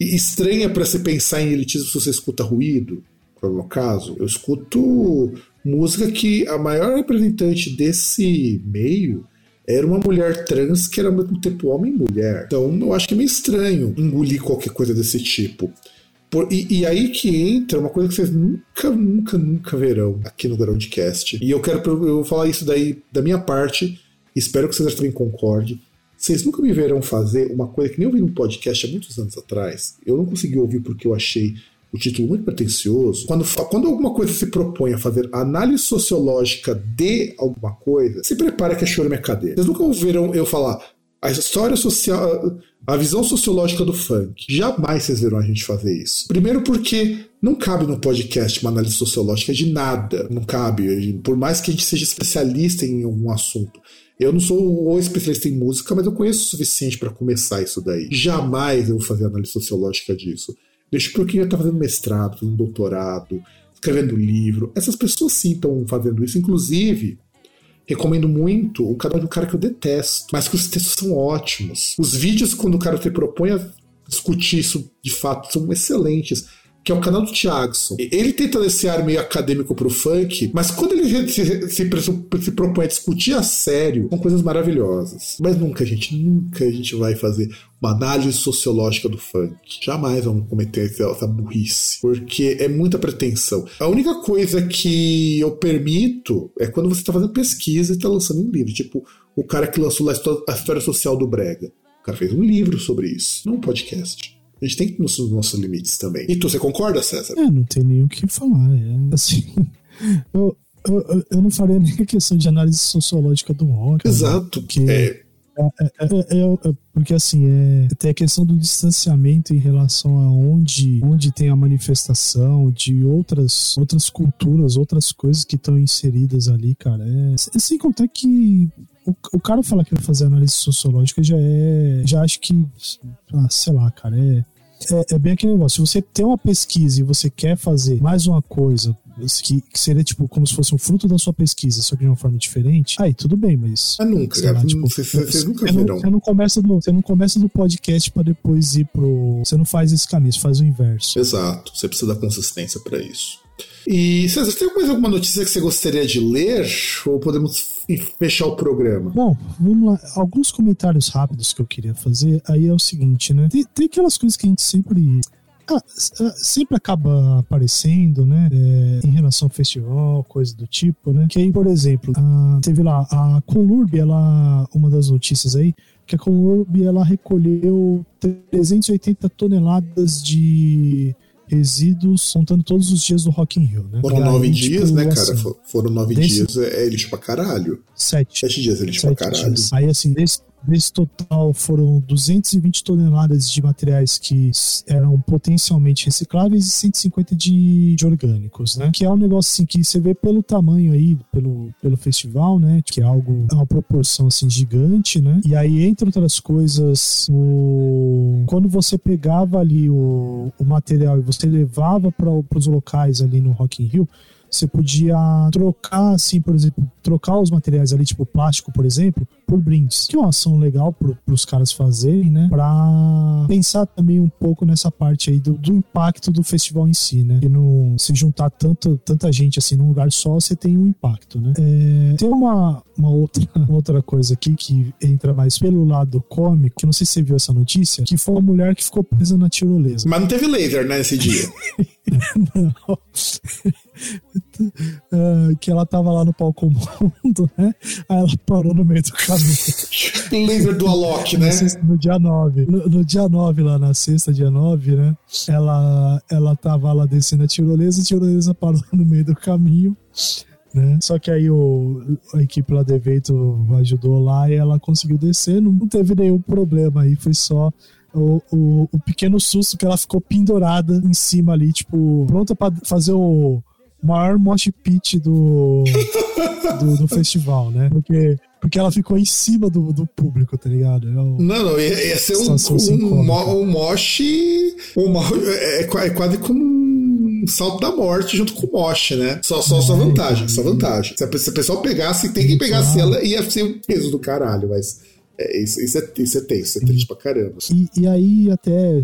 estranha para você pensar em elitismo se você escuta ruído? Por meu caso, eu escuto música que a maior representante desse meio era uma mulher trans que era ao mesmo tempo homem e mulher. Então eu acho que é meio estranho engolir qualquer coisa desse tipo. Por, e, e, aí que entra uma coisa que vocês nunca, nunca, nunca verão aqui no Groundcast. E eu quero eu vou falar isso daí da minha parte. Espero que vocês também concordem. Vocês nunca me verão fazer uma coisa que nem eu vi num podcast há muitos anos atrás. Eu não consegui ouvir porque eu achei o título muito pretencioso. Quando, quando alguma coisa se propõe a fazer análise sociológica de alguma coisa, se prepara que é choro minha cadeira. Vocês nunca ouviram eu falar a história social, a visão sociológica do funk. Jamais vocês verão a gente fazer isso. Primeiro porque não cabe no podcast uma análise sociológica de nada. Não cabe. Por mais que a gente seja especialista em algum assunto. Eu não sou o especialista em música, mas eu conheço o suficiente para começar isso daí. Jamais eu vou fazer análise sociológica disso. Deixa para quem já está fazendo mestrado, fazendo doutorado, escrevendo livro. Essas pessoas sim estão fazendo isso. Inclusive, recomendo muito o canal de um cara que eu detesto, mas que os textos são ótimos. Os vídeos, quando o cara se propõe a discutir isso de fato, são excelentes. Que é o canal do Thiagson. Ele tenta esse ar meio acadêmico pro funk, mas quando ele se, se, se, propõe a discutir a sério, são coisas maravilhosas. Mas nunca, gente, nunca a gente vai fazer uma análise sociológica do funk. Jamais vamos cometer essa burrice, porque é muita pretensão. A única coisa que eu permito é quando você está fazendo pesquisa e está lançando um livro, tipo o cara que lançou a história social do Brega. O cara fez um livro sobre isso, não um podcast. A gente tem nos nossos limites também. E tu, você concorda, César? É, não tem nem o que falar. É, assim, eu, eu, eu não faria nem a questão de análise sociológica do rock. Exato. Né? Porque é. É, é, é, porque assim, é, tem a questão do distanciamento em relação a onde, onde tem a manifestação de outras, outras culturas, outras coisas que estão inseridas ali, cara. É, sem contar que o, o cara falar que vai fazer análise sociológica já é. Já acho que. Ah, sei lá, cara, é. É, é, bem aquele negócio. Se você tem uma pesquisa e você quer fazer mais uma coisa que, que, seria tipo como se fosse um fruto da sua pesquisa, só que de uma forma diferente, aí tudo bem, mas. É nunca. Lá, tipo, você, você, nunca você não, você não, começa do, você não começa do podcast para depois ir pro. Você não faz esse caminho, você faz o inverso. Exato. Você precisa da consistência para isso. E César, tem mais alguma notícia que você gostaria de ler? Ou podemos fechar o programa? Bom, vamos lá. Alguns comentários rápidos que eu queria fazer. Aí é o seguinte, né? Tem, tem aquelas coisas que a gente sempre ah, ah, sempre acaba aparecendo, né, é, em relação ao festival, coisa do tipo, né, que aí, por exemplo, a, teve lá a Colurb, ela, uma das notícias aí, que a Colurb, ela recolheu 380 toneladas de resíduos contando todos os dias do Rock in Rio, né? Foram nove tipo, dias, né, cara? Assim, Foram nove desse... dias, é, é lixo pra caralho. Sete. Sete dias é lixo Sete pra caralho. Dias. Aí, assim, desse, Nesse total foram 220 toneladas de materiais que eram potencialmente recicláveis e 150 de, de orgânicos, né? Que é um negócio assim que você vê pelo tamanho aí, pelo, pelo festival, né? Que é algo, é uma proporção assim gigante, né? E aí, entre outras coisas, o... quando você pegava ali o, o material e você levava para os locais ali no Rock in Rio, você podia trocar, assim, por exemplo, trocar os materiais ali, tipo plástico, por exemplo, por brindes. Que é uma ação legal para os caras fazerem, né? Pra pensar também um pouco nessa parte aí do, do impacto do festival em si, né? E não se juntar tanto, tanta gente assim num lugar só, você tem um impacto, né? É, tem uma, uma outra, uma outra coisa aqui que entra mais pelo lado cômico, que não sei se você viu essa notícia, que foi uma mulher que ficou presa na tirolesa. Mas não teve laser, né, esse dia. não. Uh, que ela tava lá no palco mundo, né? Aí ela parou no meio do caminho. Laser do Alok, né? No dia 9. No, no, dia 9, lá na sexta, dia 9, né? Ela, ela tava lá descendo a tirolesa, a tirolesa parou no meio do caminho. Né? Só que aí o, a equipe lá do evento ajudou lá e ela conseguiu descer, não teve nenhum problema aí, foi só o, o, o, pequeno susto que ela ficou pendurada em cima ali, tipo, pronta para fazer o maior mosh pit do, do, do, festival, né? Porque, porque ela ficou em cima do, do público, tá ligado? É não, não, ia, ser um, um, um, um mosh. Um, é, é quase como um salto da morte junto com o mosh, né? Só, só, é, só vantagem, só vantagem. Se a, se a pessoa pegasse, tem que pegasse ela, ia ser o peso do caralho, mas. É, isso, isso, é, isso é tenso, isso é triste pra caramba. E, e aí, até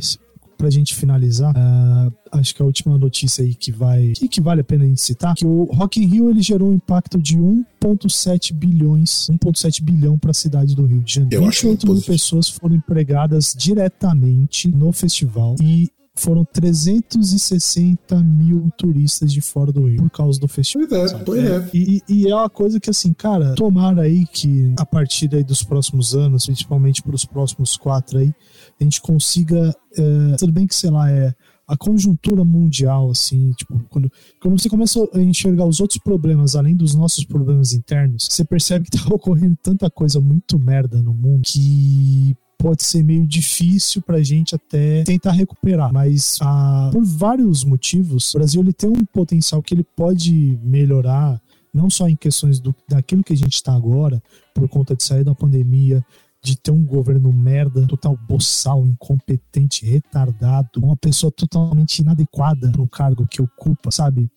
pra gente finalizar, uh, acho que a última notícia aí que vai que, que vale a pena a gente citar, que o Rock in Rio ele gerou um impacto de 1.7 bilhões, 1.7 bilhão para a cidade do Rio de Janeiro. 28 mil pessoas foram empregadas diretamente no festival e foram 360 mil turistas de fora do Rio por causa do festival. Pois é, pois é. E, e, é uma coisa que, assim, cara, tomara aí que a partir aí dos próximos anos, principalmente para os próximos quatro aí, a gente consiga. É, tudo bem que, sei lá, é a conjuntura mundial, assim, tipo, quando, quando você começa a enxergar os outros problemas, além dos nossos problemas internos, você percebe que tá ocorrendo tanta coisa muito merda no mundo que pode ser meio difícil para a gente até tentar recuperar. Mas ah, por vários motivos, o Brasil ele tem um potencial que ele pode melhorar, não só em questões do, daquilo que a gente está agora, por conta de sair da pandemia, de ter um governo merda, total boçal, incompetente, retardado, uma pessoa totalmente inadequada para o cargo que ocupa, sabe?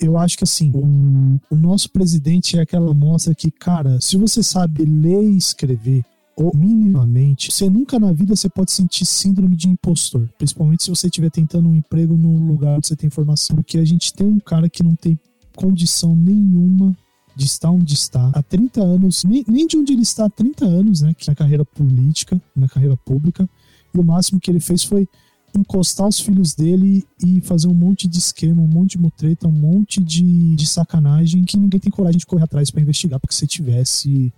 eu acho que assim, o, o, nosso presidente é aquela mostra que, cara, se você sabe ler e escrever, ou minimamente, você nunca na vida você pode sentir síndrome de impostor. Principalmente se você estiver tentando um emprego num lugar onde você tem informação. Porque a gente tem um cara que não tem condição nenhuma de estar onde está há 30 anos, nem, nem de onde ele está há 30 anos, né? Que na carreira política, na carreira pública. E o máximo que ele fez foi encostar os filhos dele e fazer um monte de esquema, um monte de mutreta, um monte de, de sacanagem que ninguém tem coragem de correr atrás para investigar, porque se tivesse,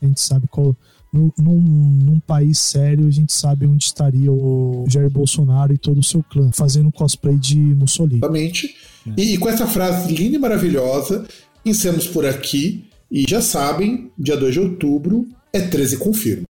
a gente sabe qual. Num, num, país sério, a gente sabe onde estaria o Jair Bolsonaro e todo o seu clã, fazendo cosplay de Mussolini. Exatamente. É. E, e com essa frase linda e maravilhosa, encerramos por aqui. E já sabem, dia 2 de outubro é 13 Confirma.